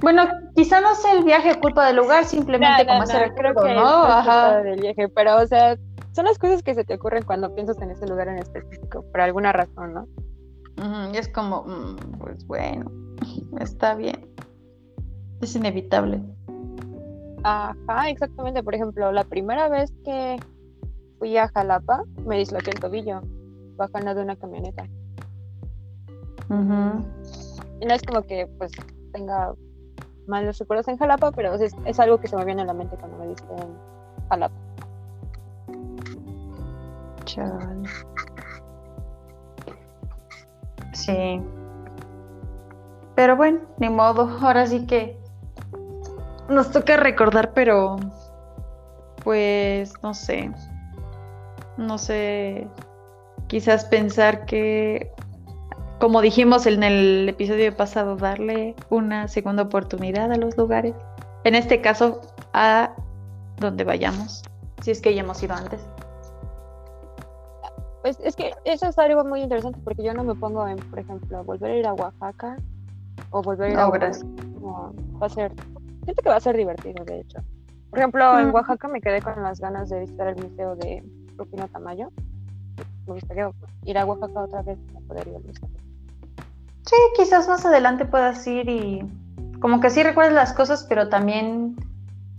Bueno, quizá no sea el viaje culpa del lugar, simplemente como ese recuerdo, ¿no? Ajá. Del viaje, pero o sea, son las cosas que se te ocurren cuando piensas en ese lugar en específico, por alguna razón, ¿no? y es como, mm, pues bueno, está bien. Es inevitable. Ajá, exactamente. Por ejemplo, la primera vez que fui a Jalapa, me disloqué el tobillo bajando de una camioneta. Y no es como que pues tenga malos recuerdos en Jalapa, pero es, algo que se me viene a la mente cuando me diste en Jalapa. Sí. Pero bueno, ni modo. Ahora sí que nos toca recordar, pero pues no sé. No sé. Quizás pensar que, como dijimos en el episodio pasado, darle una segunda oportunidad a los lugares. En este caso, a donde vayamos, si es que ya hemos ido antes. Pues es que eso es algo muy interesante porque yo no me pongo en, por ejemplo, volver a ir a Oaxaca o volver a ir a Oaxaca. va a ser Siento que va a ser divertido, de hecho. Por ejemplo, en Oaxaca me quedé con las ganas de visitar el museo de Rufino Tamayo. Me gustaría ir a Oaxaca otra vez para poder ir al museo. Sí, quizás más adelante puedas ir y como que sí recuerdes las cosas, pero también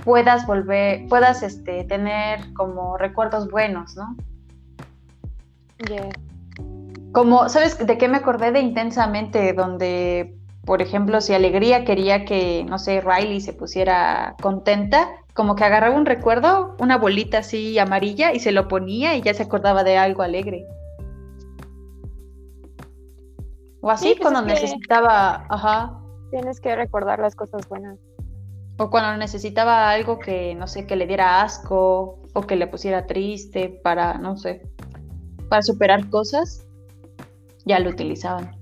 puedas volver, puedas este, tener como recuerdos buenos, ¿no? Yeah. Como, ¿sabes de qué me acordé de intensamente? Donde por ejemplo, si Alegría quería que, no sé, Riley se pusiera contenta, como que agarraba un recuerdo, una bolita así amarilla y se lo ponía y ya se acordaba de algo alegre. O así pues cuando necesitaba, ajá. Tienes que recordar las cosas buenas. O cuando necesitaba algo que, no sé, que le diera asco o que le pusiera triste para, no sé, para superar cosas, ya lo utilizaban.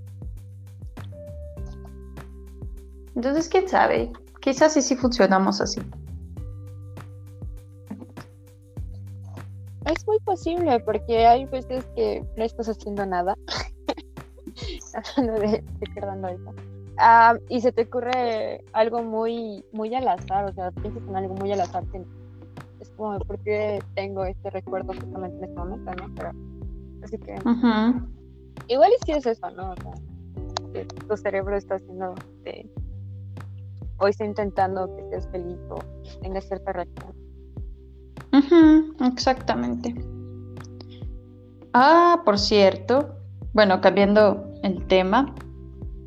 Entonces, quién sabe, quizás sí sí funcionamos así. Es muy posible porque hay veces que no estás haciendo nada. Hablando de, de ah, y se te ocurre algo muy, muy al azar, o sea, piensas en algo muy al azar. es como, ¿por qué tengo este recuerdo justamente en este momento, no? Pero, así que. Igual es que es eso, ¿no? O sea, que tu cerebro está haciendo. O está intentando que estés feliz o tengas cierta reacción exactamente. Ah, por cierto, bueno, cambiando el tema,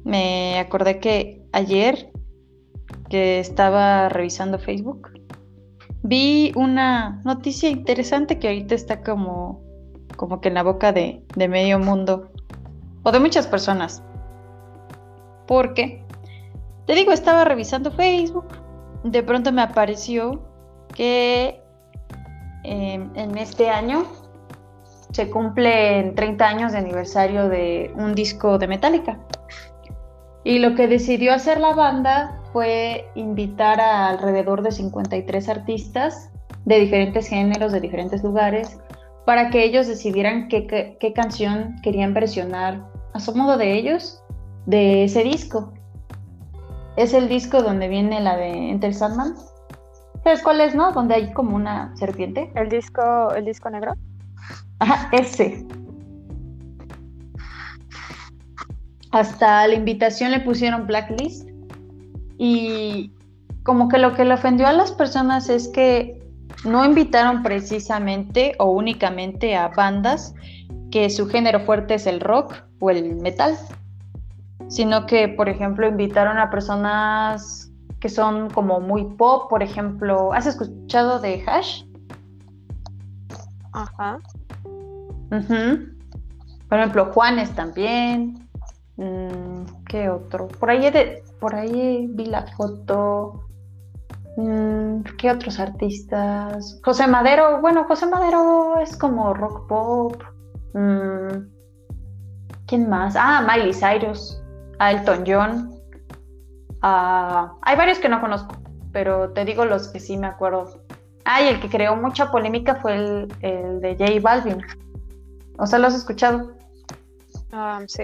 me acordé que ayer que estaba revisando Facebook, vi una noticia interesante que ahorita está como, como que en la boca de, de medio mundo, o de muchas personas. Porque, te digo, estaba revisando Facebook, de pronto me apareció que Em, en este año se cumplen 30 años de aniversario de un disco de Metallica. Y lo que decidió hacer la banda fue invitar a alrededor de 53 artistas de diferentes géneros, de diferentes lugares, para que ellos decidieran qué, qué canción querían versionar a su modo de ellos de ese disco. Es el disco donde viene la de Enter Sandman, ¿Sabes cuál es, no? Donde hay como una serpiente. ¿El disco, el disco negro? Ajá, ese. Hasta la invitación le pusieron blacklist. Y como que lo que le ofendió a las personas es que no invitaron precisamente o únicamente a bandas que su género fuerte es el rock o el metal, sino que, por ejemplo, invitaron a personas que son como muy pop, por ejemplo, ¿has escuchado de Hash? Ajá. Por ejemplo, Juanes también. Mm, ¿Qué otro? Por ahí, de, por ahí vi la foto. Mm, ¿Qué otros artistas? José Madero, bueno, José Madero es como rock pop. Mm, ¿Quién más? Ah, Miley Cyrus, Elton John. Ah, hay varios que no conozco, pero te digo los que sí me acuerdo. Ah, y el que creó mucha polémica fue el, de J Balvin. O sea, ¿lo has escuchado? Um, sí.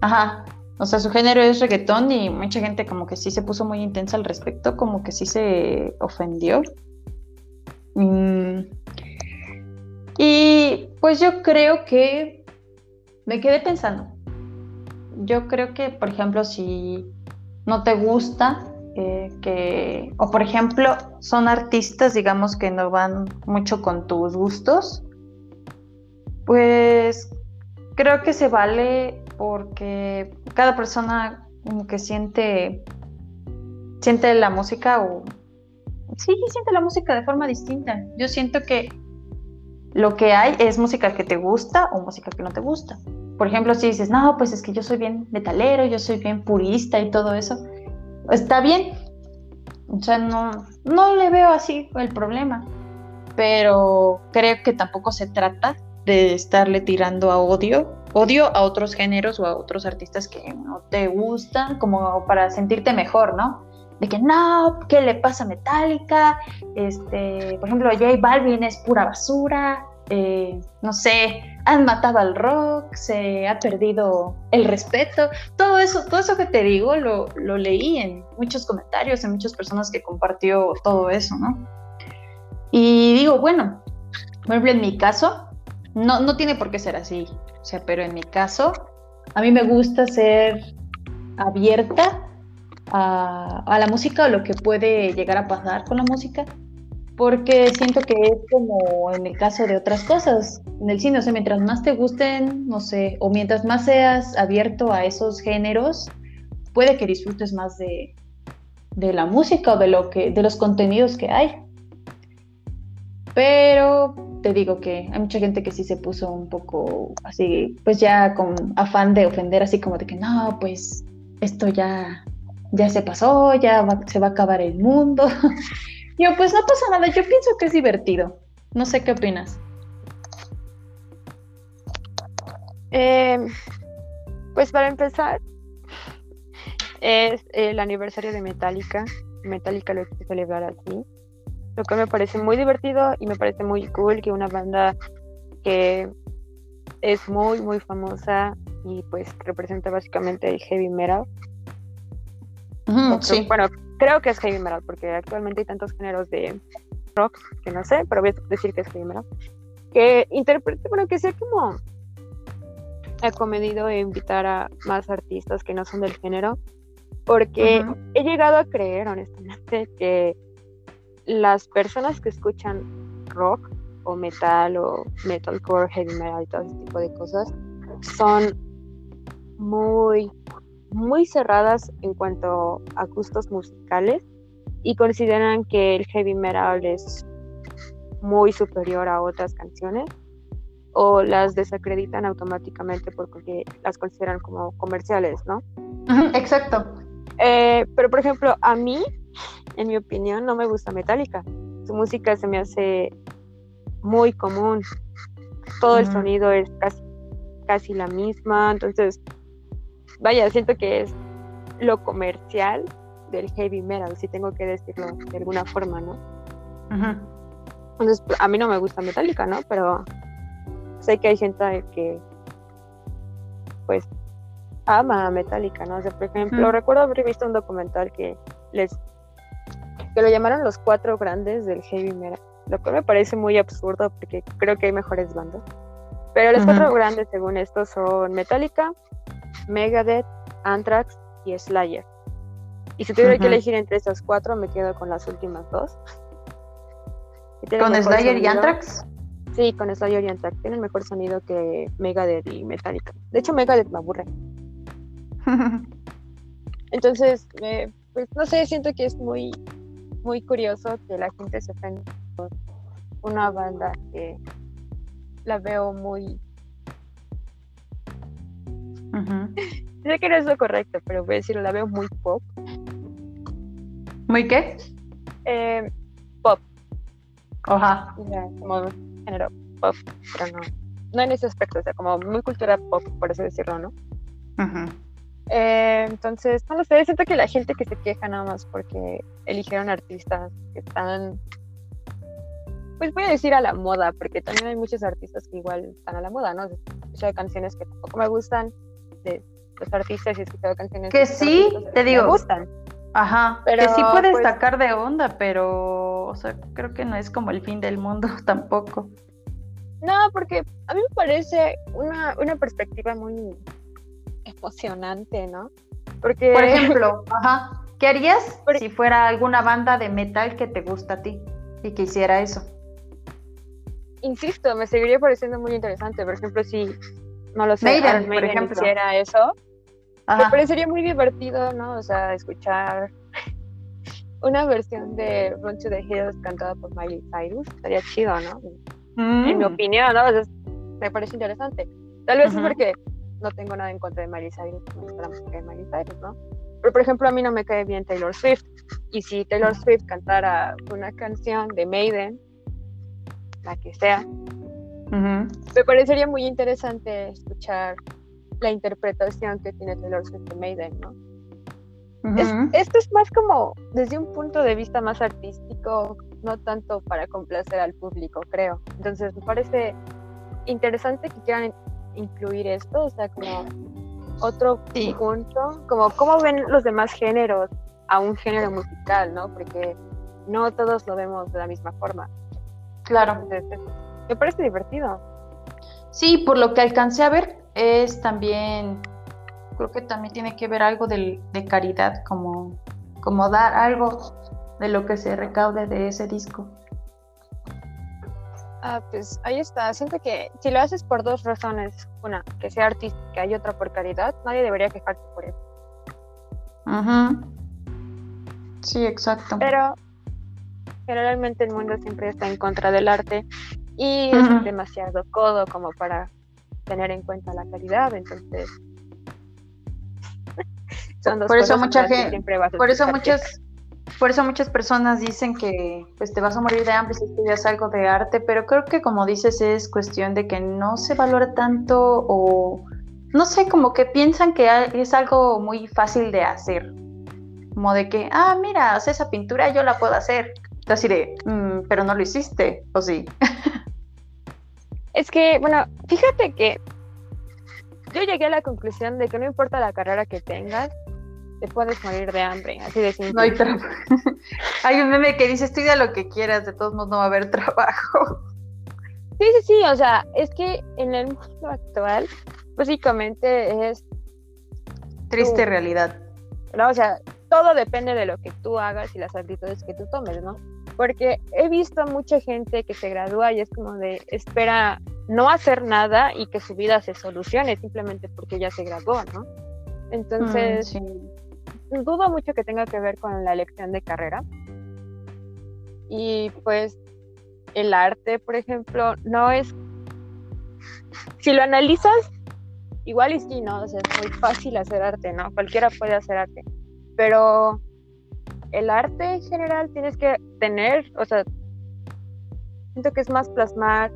Ajá. O sea, su género es reggaetón y mucha gente como que sí se puso muy intensa al respecto, como que sí se ofendió. Mm. Y pues yo creo que me quedé pensando. Yo creo que, por ejemplo, si no te gusta, eh, que, o por ejemplo, son artistas, digamos, que no van mucho con tus gustos, pues creo que se vale porque cada persona como que siente, siente la música o... Sí, siente la música de forma distinta. Yo siento que lo que hay es música que te gusta o música que no te gusta por ejemplo, si dices, no, pues es que yo soy bien metalero, yo soy bien purista y todo eso, está bien. O sea, no, no le veo así el problema. Pero creo que tampoco se trata de estarle tirando a odio, odio a otros géneros o a otros artistas que no te gustan, como para sentirte mejor, ¿no? De que no, ¿qué le pasa a Metallica? Este, por ejemplo, J Balvin es pura basura, eh, no sé, han matado al rock, se ha perdido el respeto, todo eso, todo eso que te digo lo, leí en muchos comentarios, en muchas personas que compartió todo eso, ¿no? Y digo, bueno, por ejemplo, en mi caso, no, no tiene por qué ser así, o sea, pero en mi caso, a mí me gusta ser abierta a, a la música o lo que puede llegar a pasar con la música porque siento que es como en el caso de otras cosas en el cine, o sea, mientras más te gusten, no sé, o mientras más seas abierto a esos géneros, puede que disfrutes más de, la música o de lo que de los contenidos que hay. Pero te digo que hay mucha gente que sí se puso un poco así, pues ya con afán de ofender, así como de que no, pues esto ya ya se pasó, ya se va a acabar el mundo. Yo, pues no pasa nada, yo pienso que es divertido. No sé qué opinas. Em, pues para empezar, es el aniversario de Metallica. Metallica lo quiere celebrar así. Lo que me parece muy divertido y me parece muy cool que una banda que es muy, muy famosa y pues representa básicamente el heavy metal. sí. Bueno, creo que es heavy metal porque actualmente hay tantos géneros de rock que no sé, pero voy a decir que es heavy metal. Que interprete, bueno, que sea como acomedido e invitar a más artistas que no son del género porque he llegado a creer honestamente que las personas que escuchan rock o metal o metalcore, heavy metal y todo ese tipo de cosas son muy muy cerradas en cuanto a gustos musicales y consideran que el heavy metal es muy superior a otras canciones o las desacreditan automáticamente porque las consideran como comerciales, ¿no? Exacto. Eh, pero, por ejemplo, a mí, en mi opinión, no me gusta Metallica. Su música se me hace muy común. Todo el sonido es casi, casi la misma. Entonces, vaya, siento que es lo comercial del heavy metal, si tengo que decirlo de alguna forma, ¿no? Entonces, a mí no me gusta Metallica, ¿no? Pero sé que hay gente que, pues, ama a Metallica, ¿no? O sea, por ejemplo, recuerdo haber visto un documental que les que lo llamaron los cuatro grandes del heavy metal, lo cual me parece muy absurdo porque creo que hay mejores bandas. Pero los cuatro grandes, según esto, son Metallica, Megadeth, Anthrax y Slayer. Y si tuviera que elegir entre esos cuatro, me quedo con las últimas dos. ¿Con Slayer y Anthrax? Sí, con Slayer y Anthrax. Tienen mejor sonido que Megadeth y Metallica. De hecho, Megadeth me aburre. Entonces, pues no sé, siento que es muy, muy curioso que la gente se ofenda por una banda que la veo muy... sé que no es lo correcto, pero voy a decirlo, la veo muy pop. ¿Muy qué? Eh, pop. Ajá. como género pop, pero no. No en ese aspecto, o sea, como muy cultura pop, por así decirlo, ¿no? Ajá. Eh, entonces, no lo sé, siento que la gente que se queja nada más porque eligieron artistas que están, pues voy a decir a la moda, porque también hay muchos artistas que igual están a la moda, ¿no? He escuchado canciones que tampoco me gustan de los artistas y he escuchado canciones que sí, te digo, me gustan. Ajá, pero, que sí puedes pues sacar de onda, pero, o sea, creo que no es como el fin del mundo tampoco. No, porque a mí me parece una, una perspectiva muy emocionante, ¿no? Porque... Por ejemplo, ajá, ¿qué harías si fuera alguna banda de metal que te gusta a ti y que hiciera eso? Insisto, me seguiría pareciendo muy interesante. Por ejemplo, si, no lo sé, Maiden, por ejemplo. hiciera eso, me parecería muy divertido, ¿no? O sea, escuchar una versión de Run to the Hills cantada por Miley Cyrus. Estaría chido, ¿no? En mi mm. opinión, ¿no? me parece interesante. Tal vez es porque no tengo nada en contra de Miley Cyrus, la música de Miley Cyrus, ¿no? Pero por ejemplo, a mí no me cae bien Taylor Swift. Y si Taylor Swift cantara una canción de Maiden, la que sea, me parecería muy interesante escuchar la interpretación que tiene Taylor Swift de Maiden, ¿no? esto es más como desde un punto de vista más artístico, no tanto para complacer al público, creo. Entonces me parece interesante que quieran incluir esto, o sea, como otro punto, como cómo ven los demás géneros a un género musical, ¿no? Porque no todos lo vemos de la misma forma. Claro. Me parece divertido. Sí, por lo que alcancé a ver, es también, creo que también tiene que ver algo de, de caridad, como, como dar algo de lo que se recaude de ese disco. Ah, pues ahí está. Siento que si lo haces por dos razones, una, que sea artística y otra por caridad, nadie debería quejarse por eso. Ajá. Sí, exacto. Pero generalmente el mundo siempre está en contra del arte y es demasiado codo como para tener en cuenta la calidad, entonces son dos por eso mucha gente, por eso muchas por eso muchas personas dicen que pues te vas a morir de hambre si estudias algo de arte, pero creo que como dices es cuestión de que no se valora tanto o no sé, como que piensan que es algo muy fácil de hacer. Como de que, ah, mira, hace esa pintura, yo la puedo hacer. Entonces diré, mm, pero no lo hiciste, ¿o sí? es que, bueno, fíjate que yo llegué a la conclusión de que no importa la carrera que tengas, te puedes morir de hambre, así de simple. No hay trabajo. hay un meme que dice, estudia lo que quieras, de todos modos no va a haber trabajo. Sí, sí, sí, o sea, es que en el mundo actual, básicamente es... Triste realidad. No, o sea, todo depende de lo que tú hagas y las actitudes que tú tomes, ¿no? Porque he visto mucha gente que se gradúa y es como de, espera no hacer nada y que su vida se solucione simplemente porque ya se graduó, ¿no? Entonces, mm, dudo mucho que tenga que ver con la elección de carrera. Y pues el arte, por ejemplo, no es... Si lo analizas, igual y sí, ¿no? O sea, es muy fácil hacer arte, ¿no? Cualquiera puede hacer arte. Pero el arte en general tienes que tener, o sea, siento que es más plasmar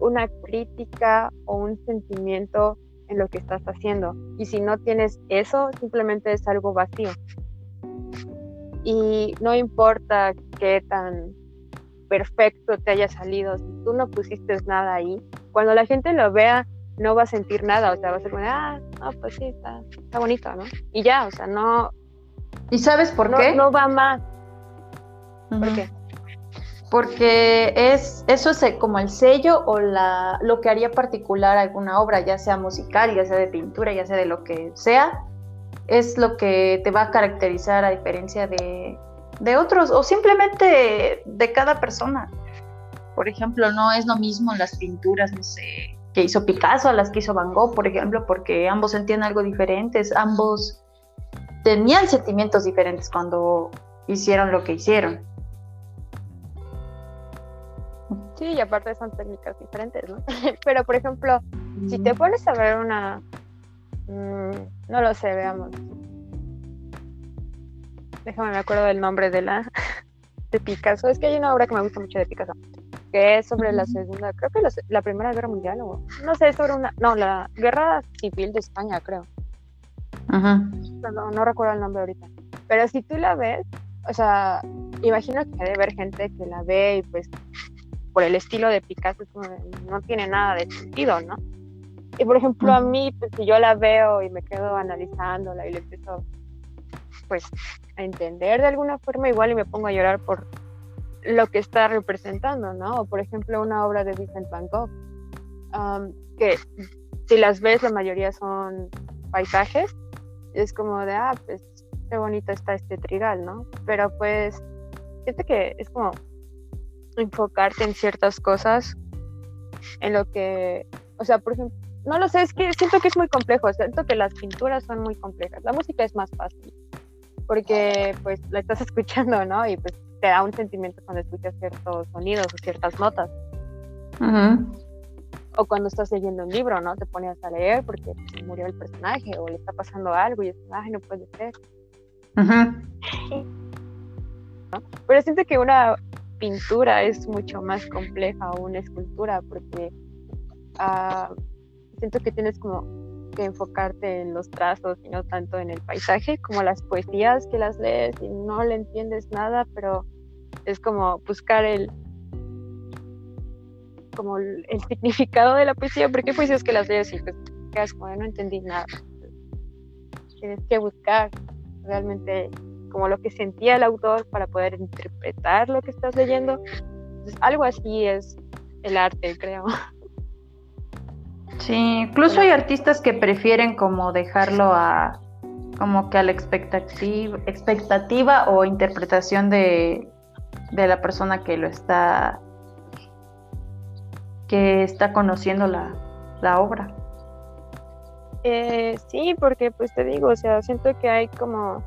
una crítica o un sentimiento en lo que estás haciendo. Y si no tienes eso, simplemente es algo vacío. Y no importa qué tan perfecto te haya salido, si tú no pusiste nada ahí, cuando la gente lo vea, no va a sentir nada, o sea, va a ser como, ah, no, pues sí, está, bonito, ¿no? Y ya, o sea, no... ¿Y sabes por qué? No va más. ¿Por qué? porque es eso es como el sello o la, lo que haría particular alguna obra, ya sea musical, ya sea de pintura, ya sea de lo que sea, es lo que te va a caracterizar a diferencia de, de otros o simplemente de cada persona. Por ejemplo, no es lo mismo las pinturas, no sé, que hizo Picasso a las que hizo Van Gogh, por ejemplo, porque ambos sentían algo diferentes, ambos tenían sentimientos diferentes cuando hicieron lo que hicieron. Sí, y aparte son técnicas diferentes, ¿no? Pero, por ejemplo, si te pones a ver una... Mm, no lo sé, veamos. Déjame, me acuerdo del nombre de la... de Picasso. Es que hay una obra que me gusta mucho de Picasso. Que es sobre la segunda... Creo que la, Primera Guerra Mundial o... No sé, sobre una... No, la Guerra Civil de España, creo. Ajá. No, no recuerdo el nombre ahorita. Pero si tú la ves, o sea, imagino que debe haber gente que la ve y pues por el estilo de Picasso no tiene nada de sentido, ¿no? Y por ejemplo, a mí, pues si yo la veo y me quedo analizándola y le empiezo, pues, a entender de alguna forma, igual y me pongo a llorar por lo que está representando, ¿no? O por ejemplo, una obra de Vincent Van Gogh, que si las ves, la mayoría son paisajes, es como de, ah, pues, qué bonito está este trigal, ¿no? Pero pues, fíjate que es como enfocarte en ciertas cosas, en lo que, o sea, por ejemplo, no lo sé, es que siento que es muy complejo, siento que las pinturas son muy complejas, la música es más fácil, porque pues la estás escuchando, ¿no? Y pues te da un sentimiento cuando escuchas ciertos sonidos o ciertas notas. O cuando estás leyendo un libro, ¿no? Te pones a leer porque pues, murió el personaje o le está pasando algo y es, ay, no puede ser. Pero siento que una pintura es mucho más compleja o una escultura porque ah, siento que tienes como que enfocarte en los trazos y no tanto en el paisaje como las poesías que las lees y no le entiendes nada pero es como buscar el como el, significado de la poesía porque hay poesías que las lees y pues como no entendí nada tienes que buscar realmente como lo que sentía el autor para poder interpretar lo que estás leyendo. algo así es el arte, creo. Sí, incluso hay artistas que prefieren como dejarlo a como que a la expectativa, expectativa o interpretación de, de la persona que lo está que está conociendo la, la obra. Eh, sí, porque pues te digo, o sea, siento que hay como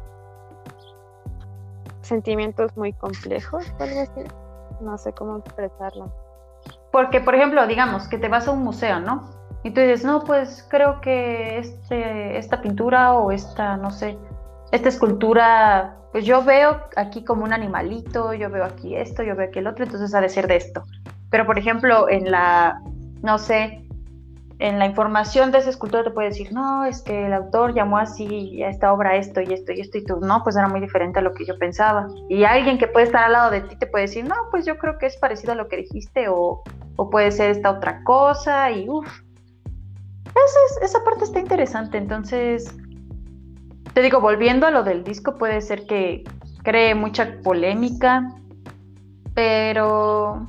sentimientos muy complejos. No sé cómo expresarlo. Porque, por ejemplo, digamos que te vas a un museo, ¿no? Y tú dices, no, pues creo que este, esta pintura o esta, no sé, esta escultura, pues yo veo aquí como un animalito, yo veo aquí esto, yo veo aquí el otro, entonces ha de ser de esto. Pero, por ejemplo, en la, no sé, en la información de esa escultura te puede decir, no, es que el autor llamó así a esta obra esto y esto y esto y tú, no, pues era muy diferente a lo que yo pensaba. Y alguien que puede estar al lado de ti te puede decir, no, pues yo creo que es parecido a lo que dijiste o, o puede ser esta otra cosa y uff. Esa, esa parte está interesante, entonces, te digo, volviendo a lo del disco, puede ser que cree mucha polémica, pero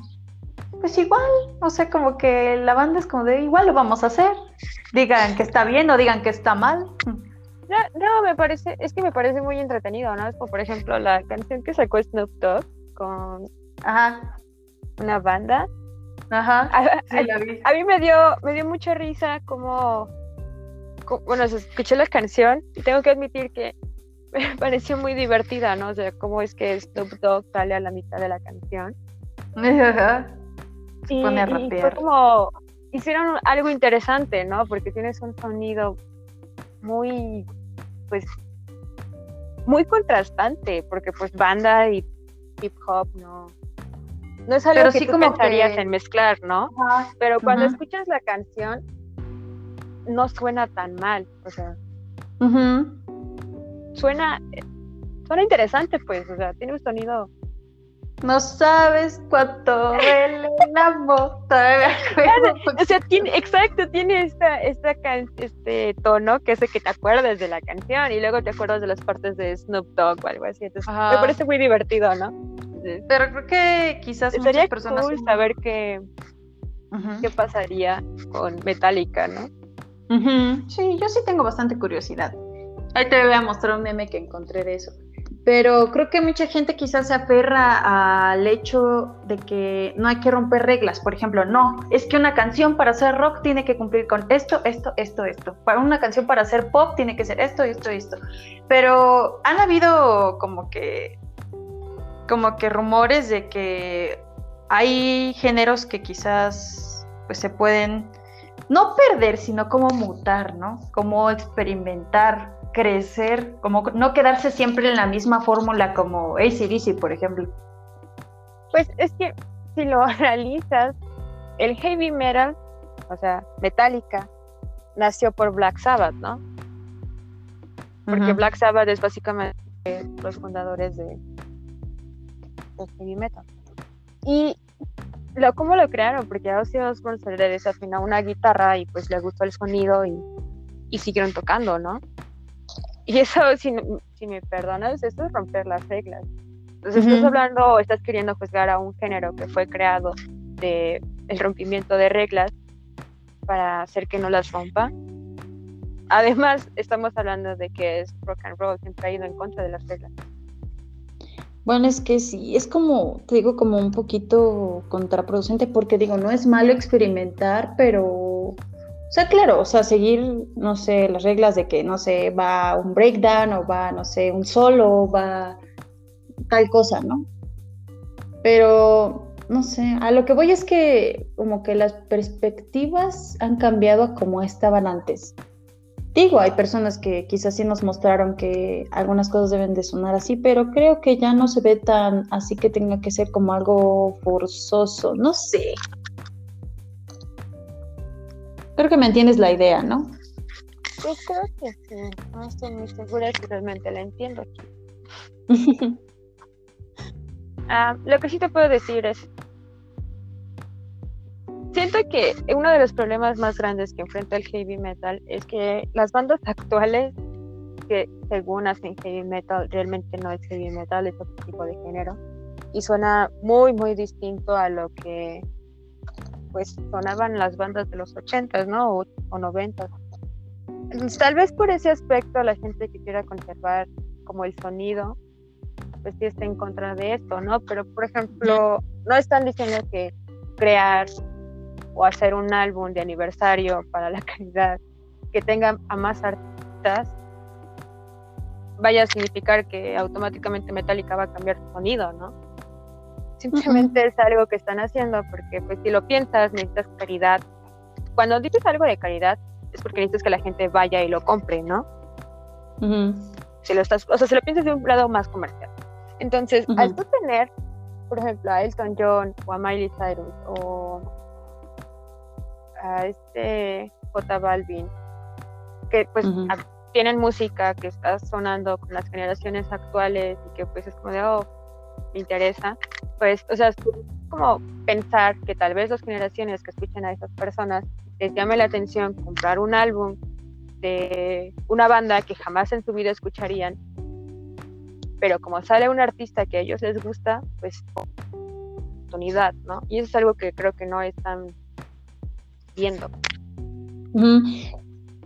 pues igual, o sea, como que la banda es como de igual lo vamos a hacer. Digan que está bien o digan que está mal. No, no, me parece, es que me parece muy entretenido, ¿no? Como, por ejemplo, la canción que sacó Snoop Dogg con Ajá. una banda. Ajá. A, Sí, la vi. a mí me dio, me dio mucha risa como, co- bueno, escuché la canción y tengo que admitir que me pareció muy divertida, ¿no? O sea, cómo es que Snoop Dogg sale a la mitad de la canción. Ajá. Y, pone a y fue como, hicieron algo interesante, ¿no? Porque tienes un sonido muy, pues, muy contrastante, porque pues banda y hip hop no, no es algo Pero que sí tú como pensarías que- en mezclar, ¿no? Ajá. Pero cuando escuchas la canción, no suena tan mal, o sea, suena, suena interesante, pues, o sea, tiene un sonido No sabes cuánto duele acuerdo. O sea, tiene, exacto, tiene esta, esta can- este tono que hace que te acuerdes de la canción y luego te acuerdas de las partes de Snoop Dogg o algo así. Entonces, Ajá. me parece muy divertido, ¿no? Entonces, Pero creo que quizás Sería muchas personas. cool saber qué, qué pasaría con Metallica, ¿no? Sí, yo sí tengo bastante curiosidad. Ahí te voy a mostrar un meme que encontré de eso. Pero creo que mucha gente quizás se aferra al hecho de que no hay que romper reglas. Por ejemplo, no, es que una canción para hacer rock tiene que cumplir con esto, esto, esto, esto. Para una canción para hacer pop tiene que ser esto, esto, esto. Pero han habido como que como que rumores de que hay géneros que quizás pues se pueden no perder, sino como mutar, ¿no? Como experimentar, crecer, como no quedarse siempre en la misma fórmula como ACDC, por ejemplo. Pues es que si lo analizas, el heavy metal, o sea, Metallica, nació por Black Sabbath, ¿no? Porque. Black Sabbath es básicamente los fundadores de, de heavy metal. Y lo, ¿cómo lo crearon? Porque a Ozzy Osbourne se le desafinó una guitarra y pues le gustó el sonido y, y siguieron tocando, ¿no? Y eso, si, si me perdonas, eso es romper las reglas. Entonces estás Ujú. hablando o estás queriendo juzgar a un género que fue creado de el rompimiento de reglas para hacer que no las rompa. Además, estamos hablando de que es rock and roll, siempre ha ido en contra de las reglas. Bueno, es que sí, es como, te digo, como un poquito contraproducente, porque digo, no es malo experimentar, pero, o sea, claro, o sea, seguir, no sé, las reglas de que, no sé, va un breakdown o va, no sé, un solo, va tal cosa, ¿no? Pero, no sé, a lo que voy es que como que las perspectivas han cambiado a como estaban antes. Digo, hay personas que quizás sí nos mostraron que algunas cosas deben de sonar así, pero creo que ya no se ve tan así que tenga que ser como algo forzoso, no sé. Creo que me entiendes la idea, ¿no? Yo creo que sí, no estoy muy segura si realmente la entiendo. Ah, lo que sí te puedo decir es, siento que uno de los problemas más grandes que enfrenta el heavy metal es que las bandas actuales que según hacen heavy metal realmente no es heavy metal, es otro tipo de género y suena muy muy distinto a lo que pues sonaban las bandas de los 80s, ¿no? O, o 90s. Entonces, tal vez por ese aspecto la gente que quiera conservar como el sonido pues sí está en contra de esto, ¿no? Pero, por ejemplo, no están diciendo que crear o hacer un álbum de aniversario para la calidad que tenga a más artistas vaya a significar que automáticamente Metallica va a cambiar su sonido, ¿no? Simplemente es algo que están haciendo porque, pues, si lo piensas, necesitas calidad. Cuando dices algo de calidad, es porque necesitas que la gente vaya y lo compre, ¿no? Si lo estás, o sea, si lo piensas de un lado más comercial. Entonces, al tú tener, por ejemplo, a Elton John o a Miley Cyrus o a este J Balvin, que pues tienen música que está sonando con las generaciones actuales y que pues es como de, oh, me interesa, pues, o sea, es como pensar que tal vez las generaciones que escuchen a esas personas les llame la atención comprar un álbum de una banda que jamás en su vida escucharían, pero como sale un artista que a ellos les gusta, pues oportunidad, ¿no? Y eso es algo que creo que no están viendo.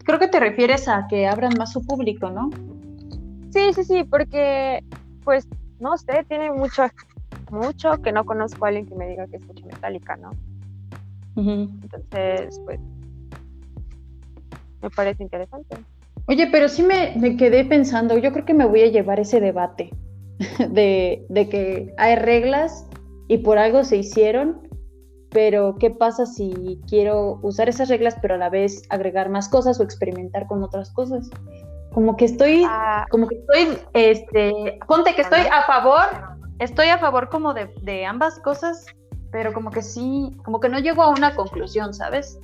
Creo que te refieres a que abran más su público, ¿no? Sí, sí, sí, porque pues no sé, tiene mucho, mucho que no conozco a alguien que me diga que escuche Metallica, ¿no? Entonces, pues, me parece interesante. Oye, pero sí me, me, quedé pensando, yo creo que me voy a llevar ese debate de, de que hay reglas y por algo se hicieron, pero ¿qué pasa si quiero usar esas reglas pero a la vez agregar más cosas o experimentar con otras cosas? Como que estoy, ah. como que estoy, este, ponte que estoy a favor, estoy a favor como de, de ambas cosas, pero como que sí, como que no llego a una conclusión, ¿sabes?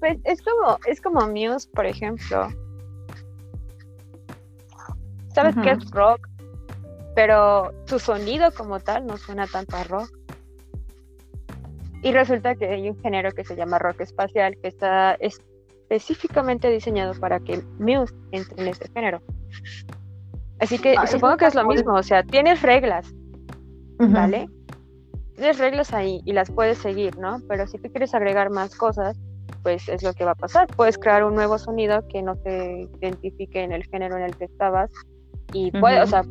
Pues es como, es como Muse, por ejemplo. ¿Sabes qué es rock? Pero su sonido como tal no suena tanto a rock. Y resulta que hay un género que se llama rock espacial, que está, es, específicamente diseñado para que Muse entre en ese género. Así que ah, supongo que es lo mismo, o sea, tienes reglas, ¿vale? Tienes reglas ahí y las puedes seguir, ¿no? Pero si tú quieres agregar más cosas, pues es lo que va a pasar. Puedes crear un nuevo sonido que no te identifique en el género en el que estabas y puede, o sea,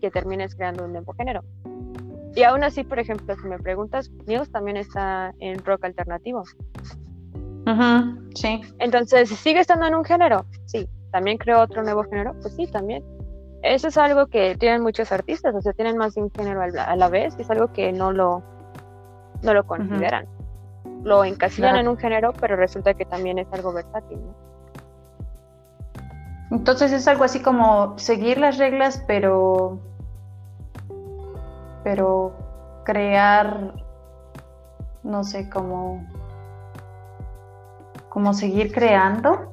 que termines creando un nuevo género. Y aún así, por ejemplo, si me preguntas, Muse también está en rock alternativo sí. Entonces, ¿sigue estando en un género? Sí. ¿También creó otro nuevo género? Pues sí, también. Eso es algo que tienen muchos artistas, o sea, tienen más de un género a la vez, es algo que no lo, no lo consideran. Lo encasillan en un género, pero resulta que también es algo versátil, Entonces es algo así como seguir las reglas, pero pero crear no sé, como como seguir creando,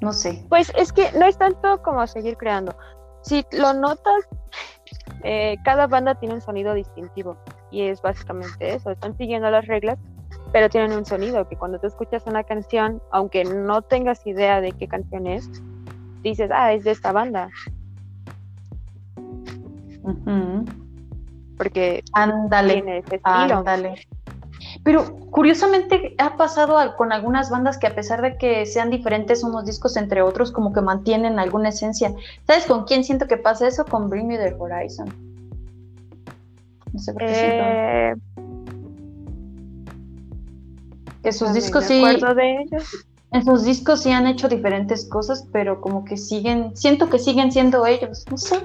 no sé. Pues es que no es tanto como seguir creando. Si lo notas, eh, cada banda tiene un sonido distintivo y es básicamente eso, están siguiendo las reglas, pero tienen un sonido que cuando tú escuchas una canción, aunque no tengas idea de qué canción es, dices, ah, es de esta banda. Porque ándale, tiene ese estilo. Ándale. Pero curiosamente ha pasado con algunas bandas que a pesar de que sean diferentes unos discos entre otros, como que mantienen alguna esencia. ¿Sabes con quién siento que pasa eso? Con Bring Me the Horizon. No sé por qué eh... Que sus discos sí. De ellos. En sus discos sí han hecho diferentes cosas, pero como que siguen, siento que siguen siendo ellos, no sé.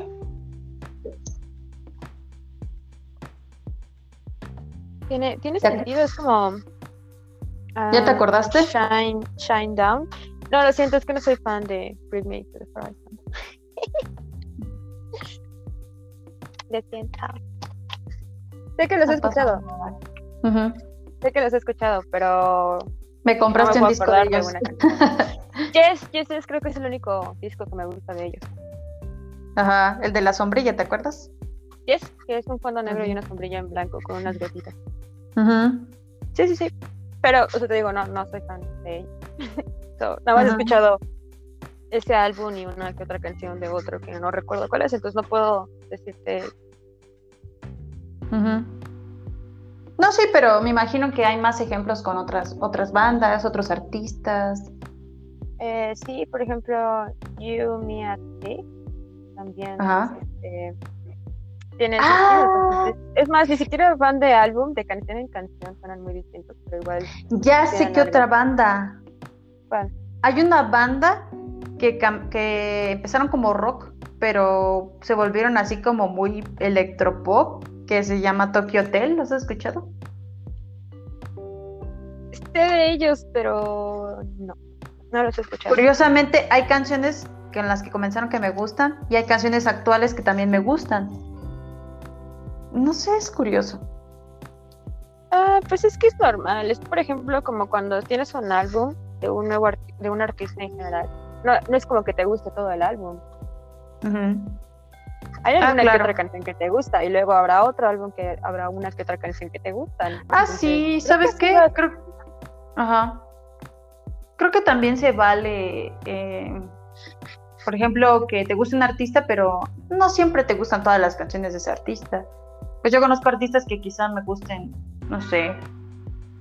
Tiene, tiene sentido, es como. ¿Ya te ah, acordaste? Shine, Shine Down. No, lo siento, es que no soy fan de Me to the Horizon. lo siento. Sé que los he escuchado. Sé que los he escuchado, pero. Me compraste un disco de ellos. yes, yes, creo que es el único disco que me gusta de ellos. Ajá, el de la sombrilla, ¿te acuerdas? Yes, que es un fondo negro y una sombrilla en blanco con unas gotitas. Sí, sí, sí. Pero, o sea, te digo, no, no soy fan de ella. nada más he escuchado ese álbum y una que otra canción de otro que no recuerdo cuál es, entonces no puedo decirte. No, sí, pero me imagino que hay más ejemplos con otras, otras bandas, otros artistas. Eh, sí, por ejemplo, You, Me, at también. Ajá. Este, tienen ah. es, más, ni siquiera van de álbum, de canción en canción, suenan muy distintos, pero igual. Ya sé que otra banda. ¿Cuál? Hay una banda que, que empezaron como rock, pero se volvieron así como muy electropop, que se llama Tokyo Hotel, ¿los has escuchado? Sé de ellos, pero no, no los he escuchado. Curiosamente, hay canciones en las que comenzaron que me gustan y hay canciones actuales que también me gustan. No sé, es curioso. Ah, pues es que es normal. Es, por ejemplo, como cuando tienes un álbum de un nuevo de un artista en general. No, no es como que te guste todo el álbum. Hay ah, alguna que otra canción que te gusta y luego habrá otro álbum que habrá una que otra canción que te gustan. Ah, sí, ¿sabes qué? Creo... Ajá. Creo que también se vale, eh, por ejemplo, que te guste un artista, pero no siempre te gustan todas las canciones de ese artista. Pues yo conozco artistas que quizás me gusten, no sé,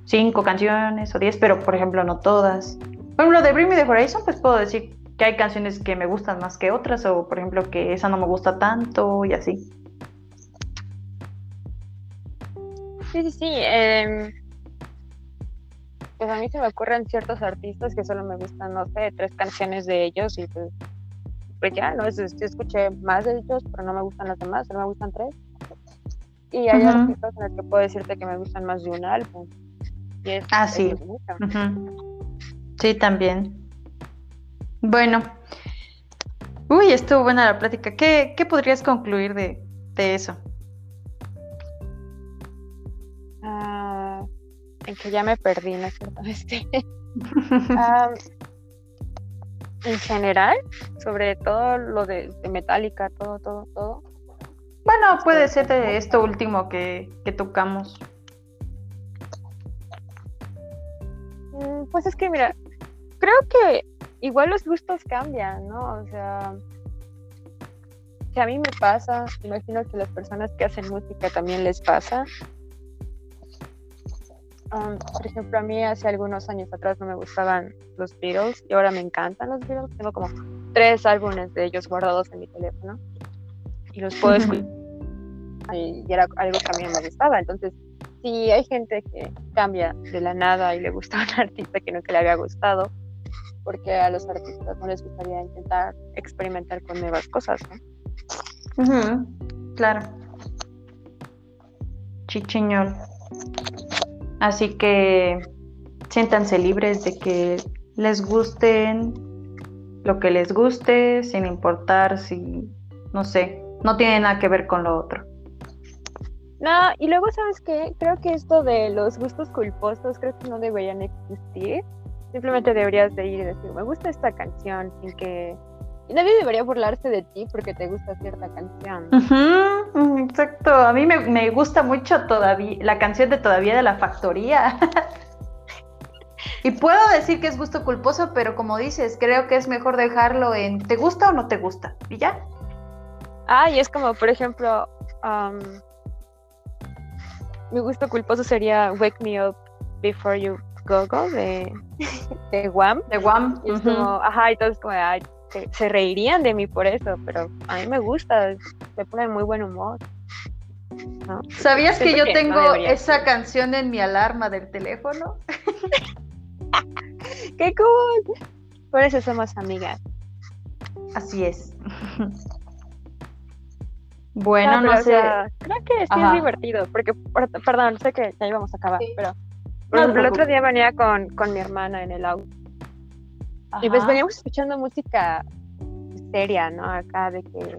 cinco canciones o diez, pero por ejemplo no todas. Por ejemplo, de Bring Me the Horizon, pues puedo decir que hay canciones que me gustan más que otras, o por ejemplo que esa no me gusta tanto y así. Sí, sí, sí. Em, pues a mí se me ocurren ciertos artistas que solo me gustan, no sé, tres canciones de ellos y pues, pues ya, ¿no? Yo escuché más de ellos, pero no me gustan las demás, solo me gustan tres. Y hay artistas en los que puedo decirte que me gustan más de un álbum. Y es, ah, sí. Sí, también. Bueno. Uy, estuvo buena la plática. ¿Qué, podrías concluir de, eso? Ah, en que ya me perdí, ¿no es cierto? Este, en general, sobre todo lo de, de Metallica, todo, todo, todo. Bueno, puede ser de esto último que, tocamos. Mm, pues es que, mira, creo que igual los gustos cambian, ¿no? O sea, que a mí me pasa, imagino que las personas que hacen música también les pasa. por ejemplo, a mí hace algunos años atrás no me gustaban los Beatles y ahora me encantan los Beatles. Tengo como tres álbumes de ellos guardados en mi teléfono y los puedo escuchar. Y era algo que a mí me gustaba. Entonces, si hay gente que cambia de la nada y le gusta a un artista que nunca le había gustado, porque a los artistas no les gustaría intentar experimentar con nuevas cosas, ¿no? claro. Chicheñol. Así que siéntanse libres de que les gusten lo que les guste, sin importar si, no sé, no tiene nada que ver con lo otro. No, y luego, ¿sabes qué? Creo que esto de los gustos culposos, creo que no deberían existir. Simplemente deberías de ir y decir, me gusta esta canción, sin que... Y nadie debería burlarse de ti porque te gusta cierta canción. exacto, a mí me, me, gusta mucho todavía la canción de Todavía de la Factoría. y puedo decir que es gusto culposo, pero como dices, creo que es mejor dejarlo en ¿te gusta o no te gusta? Y ya. Ah, y es como, por ejemplo, mi gusto culposo sería Wake Me Up Before You Go Go de, de Wham. De Wham. Y es como, ajá, y todos como, ay, se, reirían de mí por eso, pero a mí me gusta, me pone muy buen humor. ¿Sabías que yo tengo esa canción en mi alarma del teléfono? ¡Qué cool! Por eso somos amigas. Así es. Bueno, no, sé. creo que sí es divertido, porque, perdón, sé que ya íbamos a acabar, pero el otro día venía con, con mi hermana en el auto. Y pues veníamos escuchando música seria, ¿no? Acá de que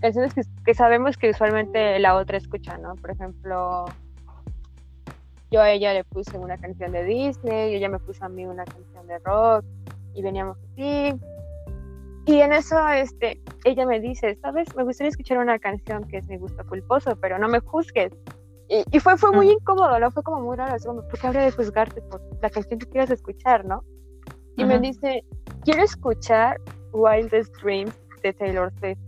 canciones que, que, sabemos que usualmente la otra escucha, ¿no? Por ejemplo, yo a ella le puse una canción de Disney, y ella me puso a mí una canción de rock, y veníamos así, y en eso, este, ella me dice, ¿sabes? Me gustaría escuchar una canción que es mi gusto culposo, pero no me juzgues. Y, fue, fue muy incómodo, ¿no? Fue como muy raro, ¿por qué habría de juzgarte por la canción que quieras escuchar, no? Y me dice, quiero escuchar Wildest Dreams de Taylor Swift.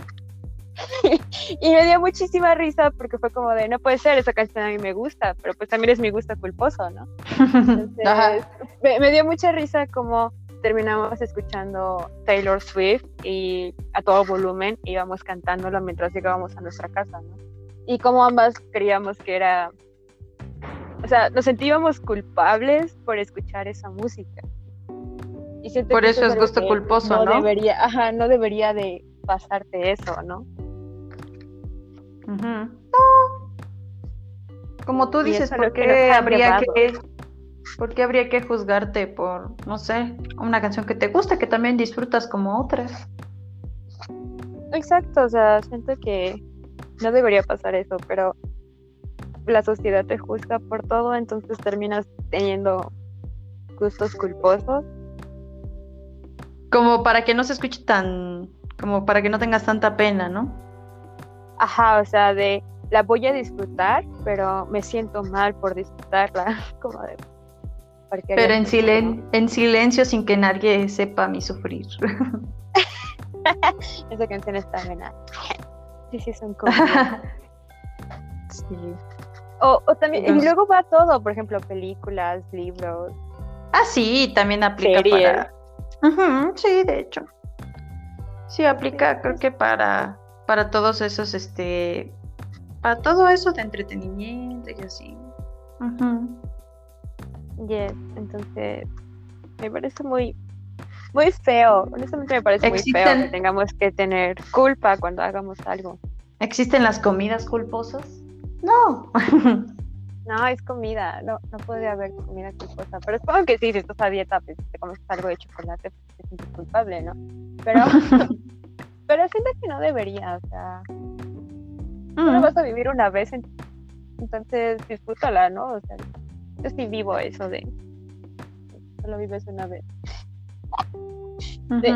y me dio muchísima risa porque fue como de, no puede ser, esa canción a mí me gusta, pero pues también es mi gusto culposo, ¿no? Entonces, me, dio mucha risa como terminamos escuchando Taylor Swift y a todo volumen íbamos cantándolo mientras llegábamos a nuestra casa, ¿no? Y como ambas creíamos que era, o sea, nos sentíamos culpables por escuchar esa música. Y por eso es gusto culposo, ¿no? Debería, ajá, no debería de pasarte eso, ¿no? No. Como tú dices, ¿por qué habría que ¿Por qué habría que juzgarte por, no sé, una canción que te gusta, que también disfrutas como otras? Exacto, o sea, siento que no debería pasar eso, pero la sociedad te juzga por todo, entonces terminas teniendo gustos culposos. Como para que no se escuche tan, como para que no tengas tanta pena, ¿no? Ajá, o sea, de la voy a disfrutar, pero me siento mal por disfrutarla, como de... Pero en, silen en silencio sin que nadie sepa mi sufrir. Esa canción está buena. Sí, sí, son como... sí. O, también, y luego va todo, por ejemplo, películas, libros. Ah, sí, también aplica para. sí, de hecho. Sí, aplica, creo que para, para todos esos, este. Para todo eso de entretenimiento y así. Yes, entonces. Me parece muy. Muy feo. Honestamente me parece muy feo que tengamos que tener culpa cuando hagamos algo. ¿Existen las comidas culposas? No. no, es comida. No, no puede haber comida culposa. Pero supongo que sí, si estás a dieta, pues te comes algo de chocolate, pues te sientes culpable, ¿no? Pero, pero siento que no debería, o sea. No mm. vas a vivir una vez, entonces disfrútala, ¿no? O sea, yo sí vivo eso de. Solo vives una vez.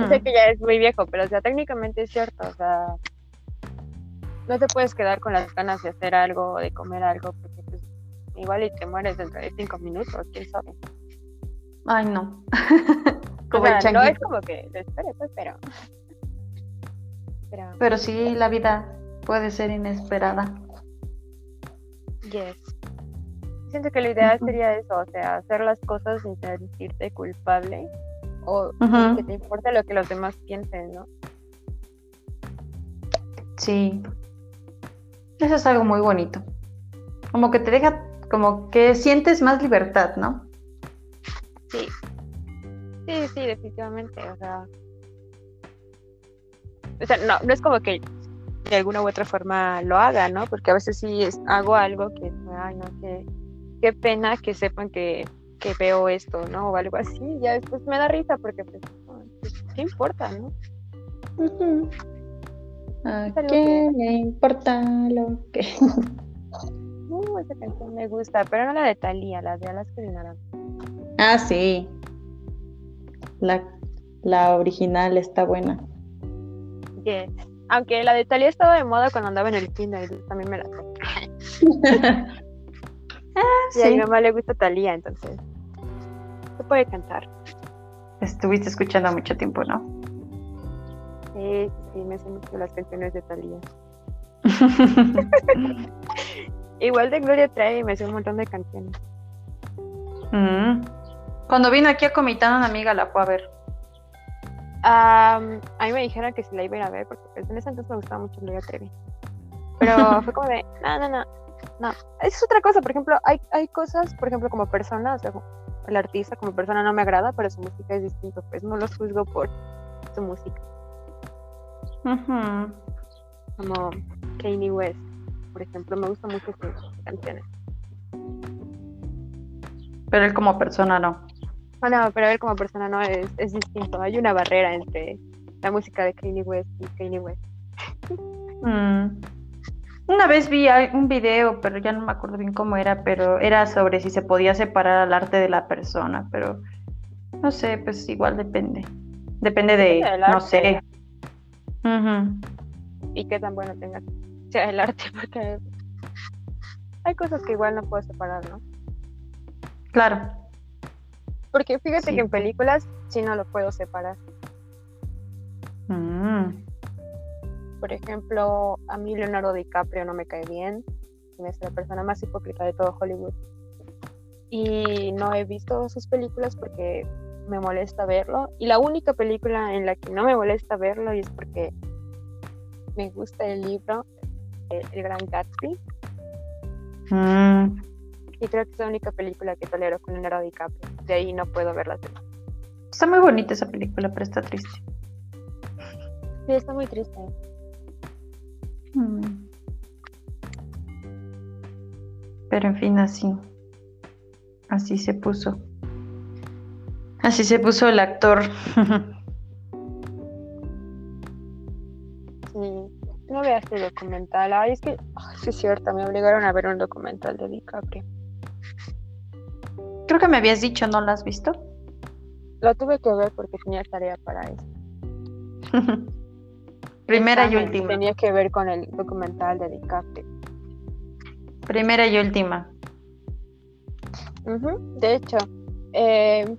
sé que ya es muy viejo, pero o sea, técnicamente es cierto, o sea, no te puedes quedar con las ganas de hacer algo, de comer algo, porque pues, igual y te mueres dentro de cinco minutos, quién sabe. Ay, no. como no es como que lo espere, pues, pero... pero... Pero sí, la vida puede ser inesperada. Yes. Siento que lo ideal sería eso, o sea, hacer las cosas sin sentirte culpable o que te importe lo que los demás piensen, ¿no? Sí, eso es algo muy bonito. Como que te deja, como que sientes más libertad, ¿no? Sí. Sí, sí, definitivamente. O sea, o sea no, no es como que de alguna u otra forma lo haga, ¿no? Porque a veces sí hago algo que, ay, no, qué, qué pena que sepan que, que veo esto, ¿no? O algo así. Ya después me da risa porque, pues, pues ¿qué importa, no? ¿A qué le importa lo que.? Uh, esa canción me gusta, pero no la de Thalía, la de Alaska de Naranja. Ah, sí. La, la original está buena. Yes. Aunque la de Thalía estaba de moda cuando andaba en el kinder, también me la ah, sí. Y a mi mamá le gusta Thalía, entonces. Se puede cantar. Estuviste escuchando mucho tiempo, ¿no? Sí, sí, me sé mucho las canciones de Talía. Igual de Gloria Trevi me sé un montón de canciones. Mm. Cuando vino aquí a Comitán, una amiga la fue a ver. a mí me dijeron que si la iba a ir a ver, porque pues, en ese entonces me gustaba mucho Gloria Trevi. Pero fue como de, no, no, no, no. Es otra cosa, por ejemplo, hay, hay cosas, por ejemplo, como persona, o sea, el artista como persona no me agrada, pero su música es distinta, pues no los juzgo por su música. Como Kanye West, por ejemplo, me gusta mucho sus canciones. Pero él como persona no. Ah, no, pero él como persona no es, es distinto. Hay una barrera entre la música de Kanye West y Kanye West. Mm. Una vez vi un video, pero ya no me acuerdo bien cómo era, pero era sobre si se podía separar al arte de la persona, pero no sé, pues igual depende. Depende de, no sé, y qué tan bueno tenga sea el arte, porque hay cosas que igual no puedo separar, ¿no? Claro. Porque fíjate que en películas sí no lo puedo separar. Mm. Por ejemplo, a mí Leonardo DiCaprio no me cae bien. Es la persona más hipócrita de todo Hollywood. Y no he visto sus películas porque me molesta verlo. Y la única película en la que no me molesta verlo y es porque me gusta el libro El, Gran Gatsby. Mm. Y creo que es la única película que tolero con Leonardo DiCaprio. De ahí no puedo verla. Está muy bonita esa película, pero está triste. Sí, está muy triste. Mm. Pero en fin, así. Así se puso. Así se puso el actor. sí, no veas tu documental. Ay, es que, sí es cierto, me obligaron a ver un documental de DiCaprio. Creo que me habías dicho, ¿no lo has visto? Lo tuve que ver porque tenía tarea para eso. Primera y última. Tenía que ver con el documental de DiCaprio. Primera y última. De hecho, eh,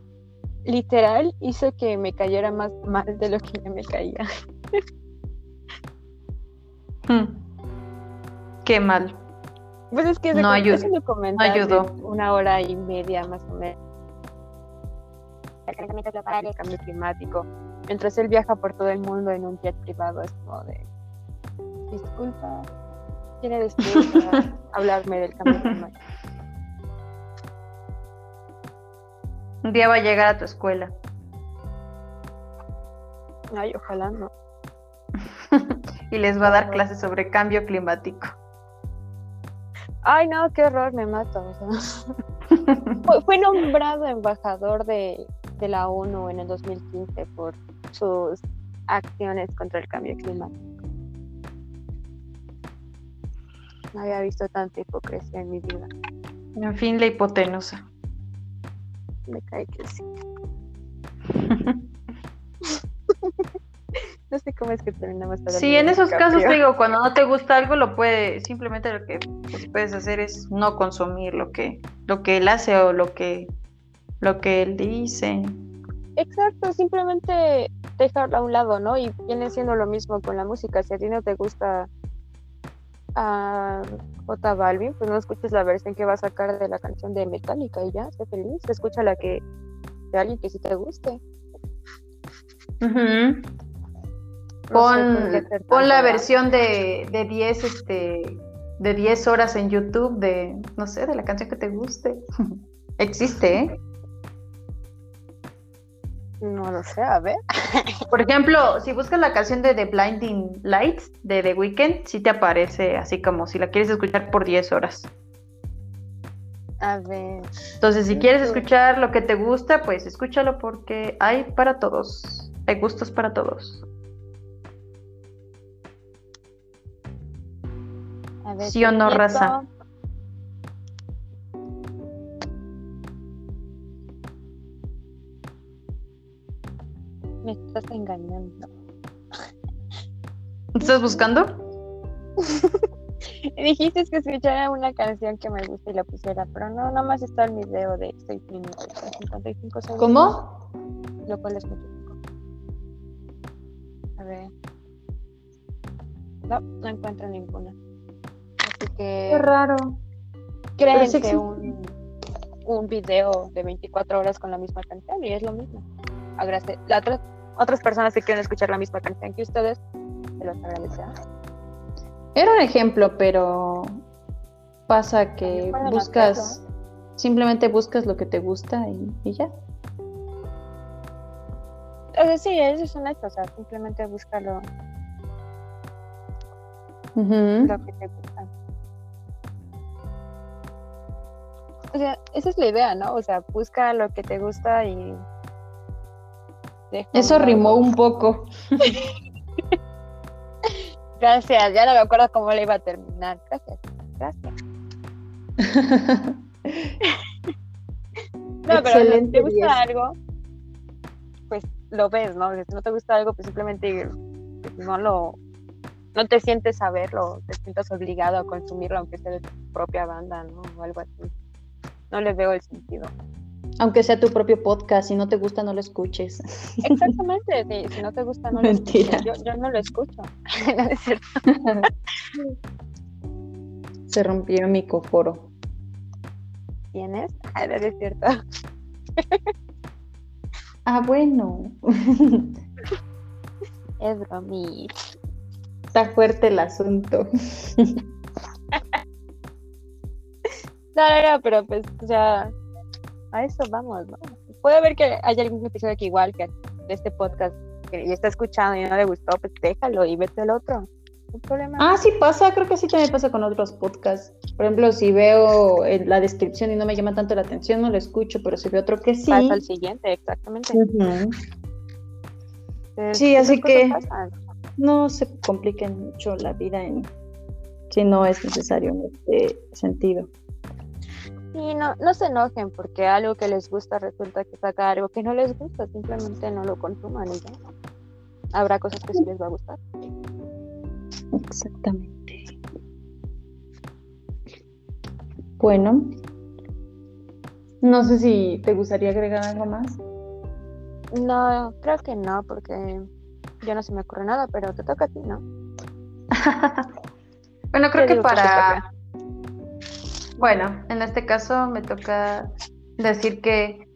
literal hizo que me cayera más mal de lo que ya me caía. Hmm. Qué mal. Pues es que no ayudó. no ayudó. una hora y media más o menos. El calentamiento global, el cambio climático. Mientras él viaja por todo el mundo en un jet privado, es como de. Disculpa, ¿quién eres tú para hablarme del cambio climático? Un día va a llegar a tu escuela. Ay, ojalá no. y les va a dar clases sobre cambio climático. Ay, no, qué horror, me mato. fue, nombrado embajador de, de, la ONU en el 2015 por sus acciones contra el cambio climático. No había visto tanta hipocresía en mi vida. En fin, la hipotenusa. Me cae que sí. no sé cómo es que terminamos Sí, en esos casos te digo, cuando no te gusta algo, lo puede, simplemente lo que pues, puedes hacer es no consumir lo que, lo que él hace o lo que, lo que él dice. Exacto, simplemente dejarlo a un lado, ¿no? Y viene siendo lo mismo con la música. Si a ti no te gusta a J Balvin, pues no escuches la versión que va a sacar de la canción de Metallica y ya, sé feliz. Escucha la que de alguien que sí te guste. pon, pon la versión de, de 10 este de 10 horas en YouTube de no sé, de la canción que te guste. Existe, ¿eh? No lo sé, a ver. Por ejemplo, si buscas la canción de The Blinding Lights de The Weeknd, sí te aparece así como si la quieres escuchar por 10 horas. A ver. Entonces, si quieres escuchar lo que te gusta, pues escúchalo porque hay para todos. Hay gustos para todos. A ver, ¿Sí o no, raza? Me estás engañando. ¿Estás buscando? Dijiste que escuchara una canción que me gusta y la pusiera, pero no, nada más está el video de 6 minutos, 55 segundos. ¿Cómo? Lo cual es mucho. A ver. No, no encuentro ninguna. Así que. Qué raro. Créense un, un video de 24 horas con la misma canción y es lo mismo. Agradece. La otra otras personas que quieren escuchar la misma canción que ustedes, se los agradecería. Era un ejemplo, pero pasa que buscas, simplemente buscas lo que te gusta y, ya. O sea, sí, eso es una cosa, simplemente busca lo, lo que te gusta. O sea, esa es la idea, ¿no? O sea, busca lo que te gusta y eso rimó un poco. Gracias, ya no me acuerdo cómo le iba a terminar. Gracias, gracias. no, pero si te gusta algo, pues lo ves, ¿no? Si no te gusta algo, pues simplemente pues, no lo no te sientes a verlo, te sientes obligado a consumirlo aunque sea de tu propia banda, ¿no? O algo así. No le veo el sentido. Aunque sea tu propio podcast, si no te gusta, no lo escuches. Exactamente, si, no te gusta, no lo escuches. Yo, yo, no lo escucho. no es cierto. Se rompió mi coforo. ¿Tienes? Ah, no es cierto. ah, bueno. es bromí. Está fuerte el asunto. no, no, no, pero pues, o sea a eso vamos, ¿no? Puede haber que haya algún episodio que igual que de este podcast que ya está escuchando y no le gustó, pues déjalo y vete al otro. No problema. Ah, sí pasa, creo que sí también pasa con otros podcasts. Por ejemplo, si veo en la descripción y no me llama tanto la atención, no lo escucho, pero si veo otro que sí. Pasa al siguiente, exactamente. sí, así que no se compliquen mucho la vida en si no es necesario en este sentido. Y no, no se enojen porque algo que les gusta resulta que saca algo que no les gusta, simplemente no lo consuman y ya. Habrá cosas que sí les va a gustar. Exactamente. Bueno, no sé si te gustaría agregar algo más. No, creo que no, porque ya no se me ocurre nada, pero te toca a ti, ¿no? bueno, creo que para... Bueno, en este caso me toca decir que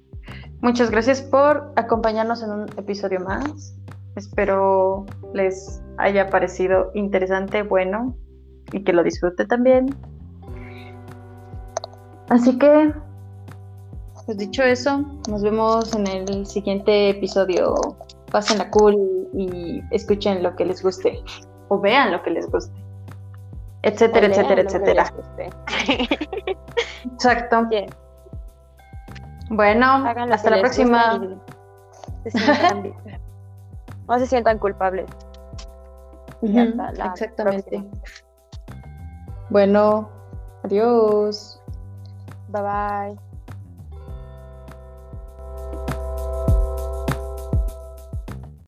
muchas gracias por acompañarnos en un episodio más. Espero les haya parecido interesante, bueno y que lo disfrute también. Así que, pues dicho eso, nos vemos en el siguiente episodio. Pasen la cool y escuchen lo que les guste o vean lo que les guste, etcétera, etcétera, etcétera. Exacto. Bueno, hasta la próxima. no se sientan culpables. Exactamente. Bueno, adiós. Bye bye.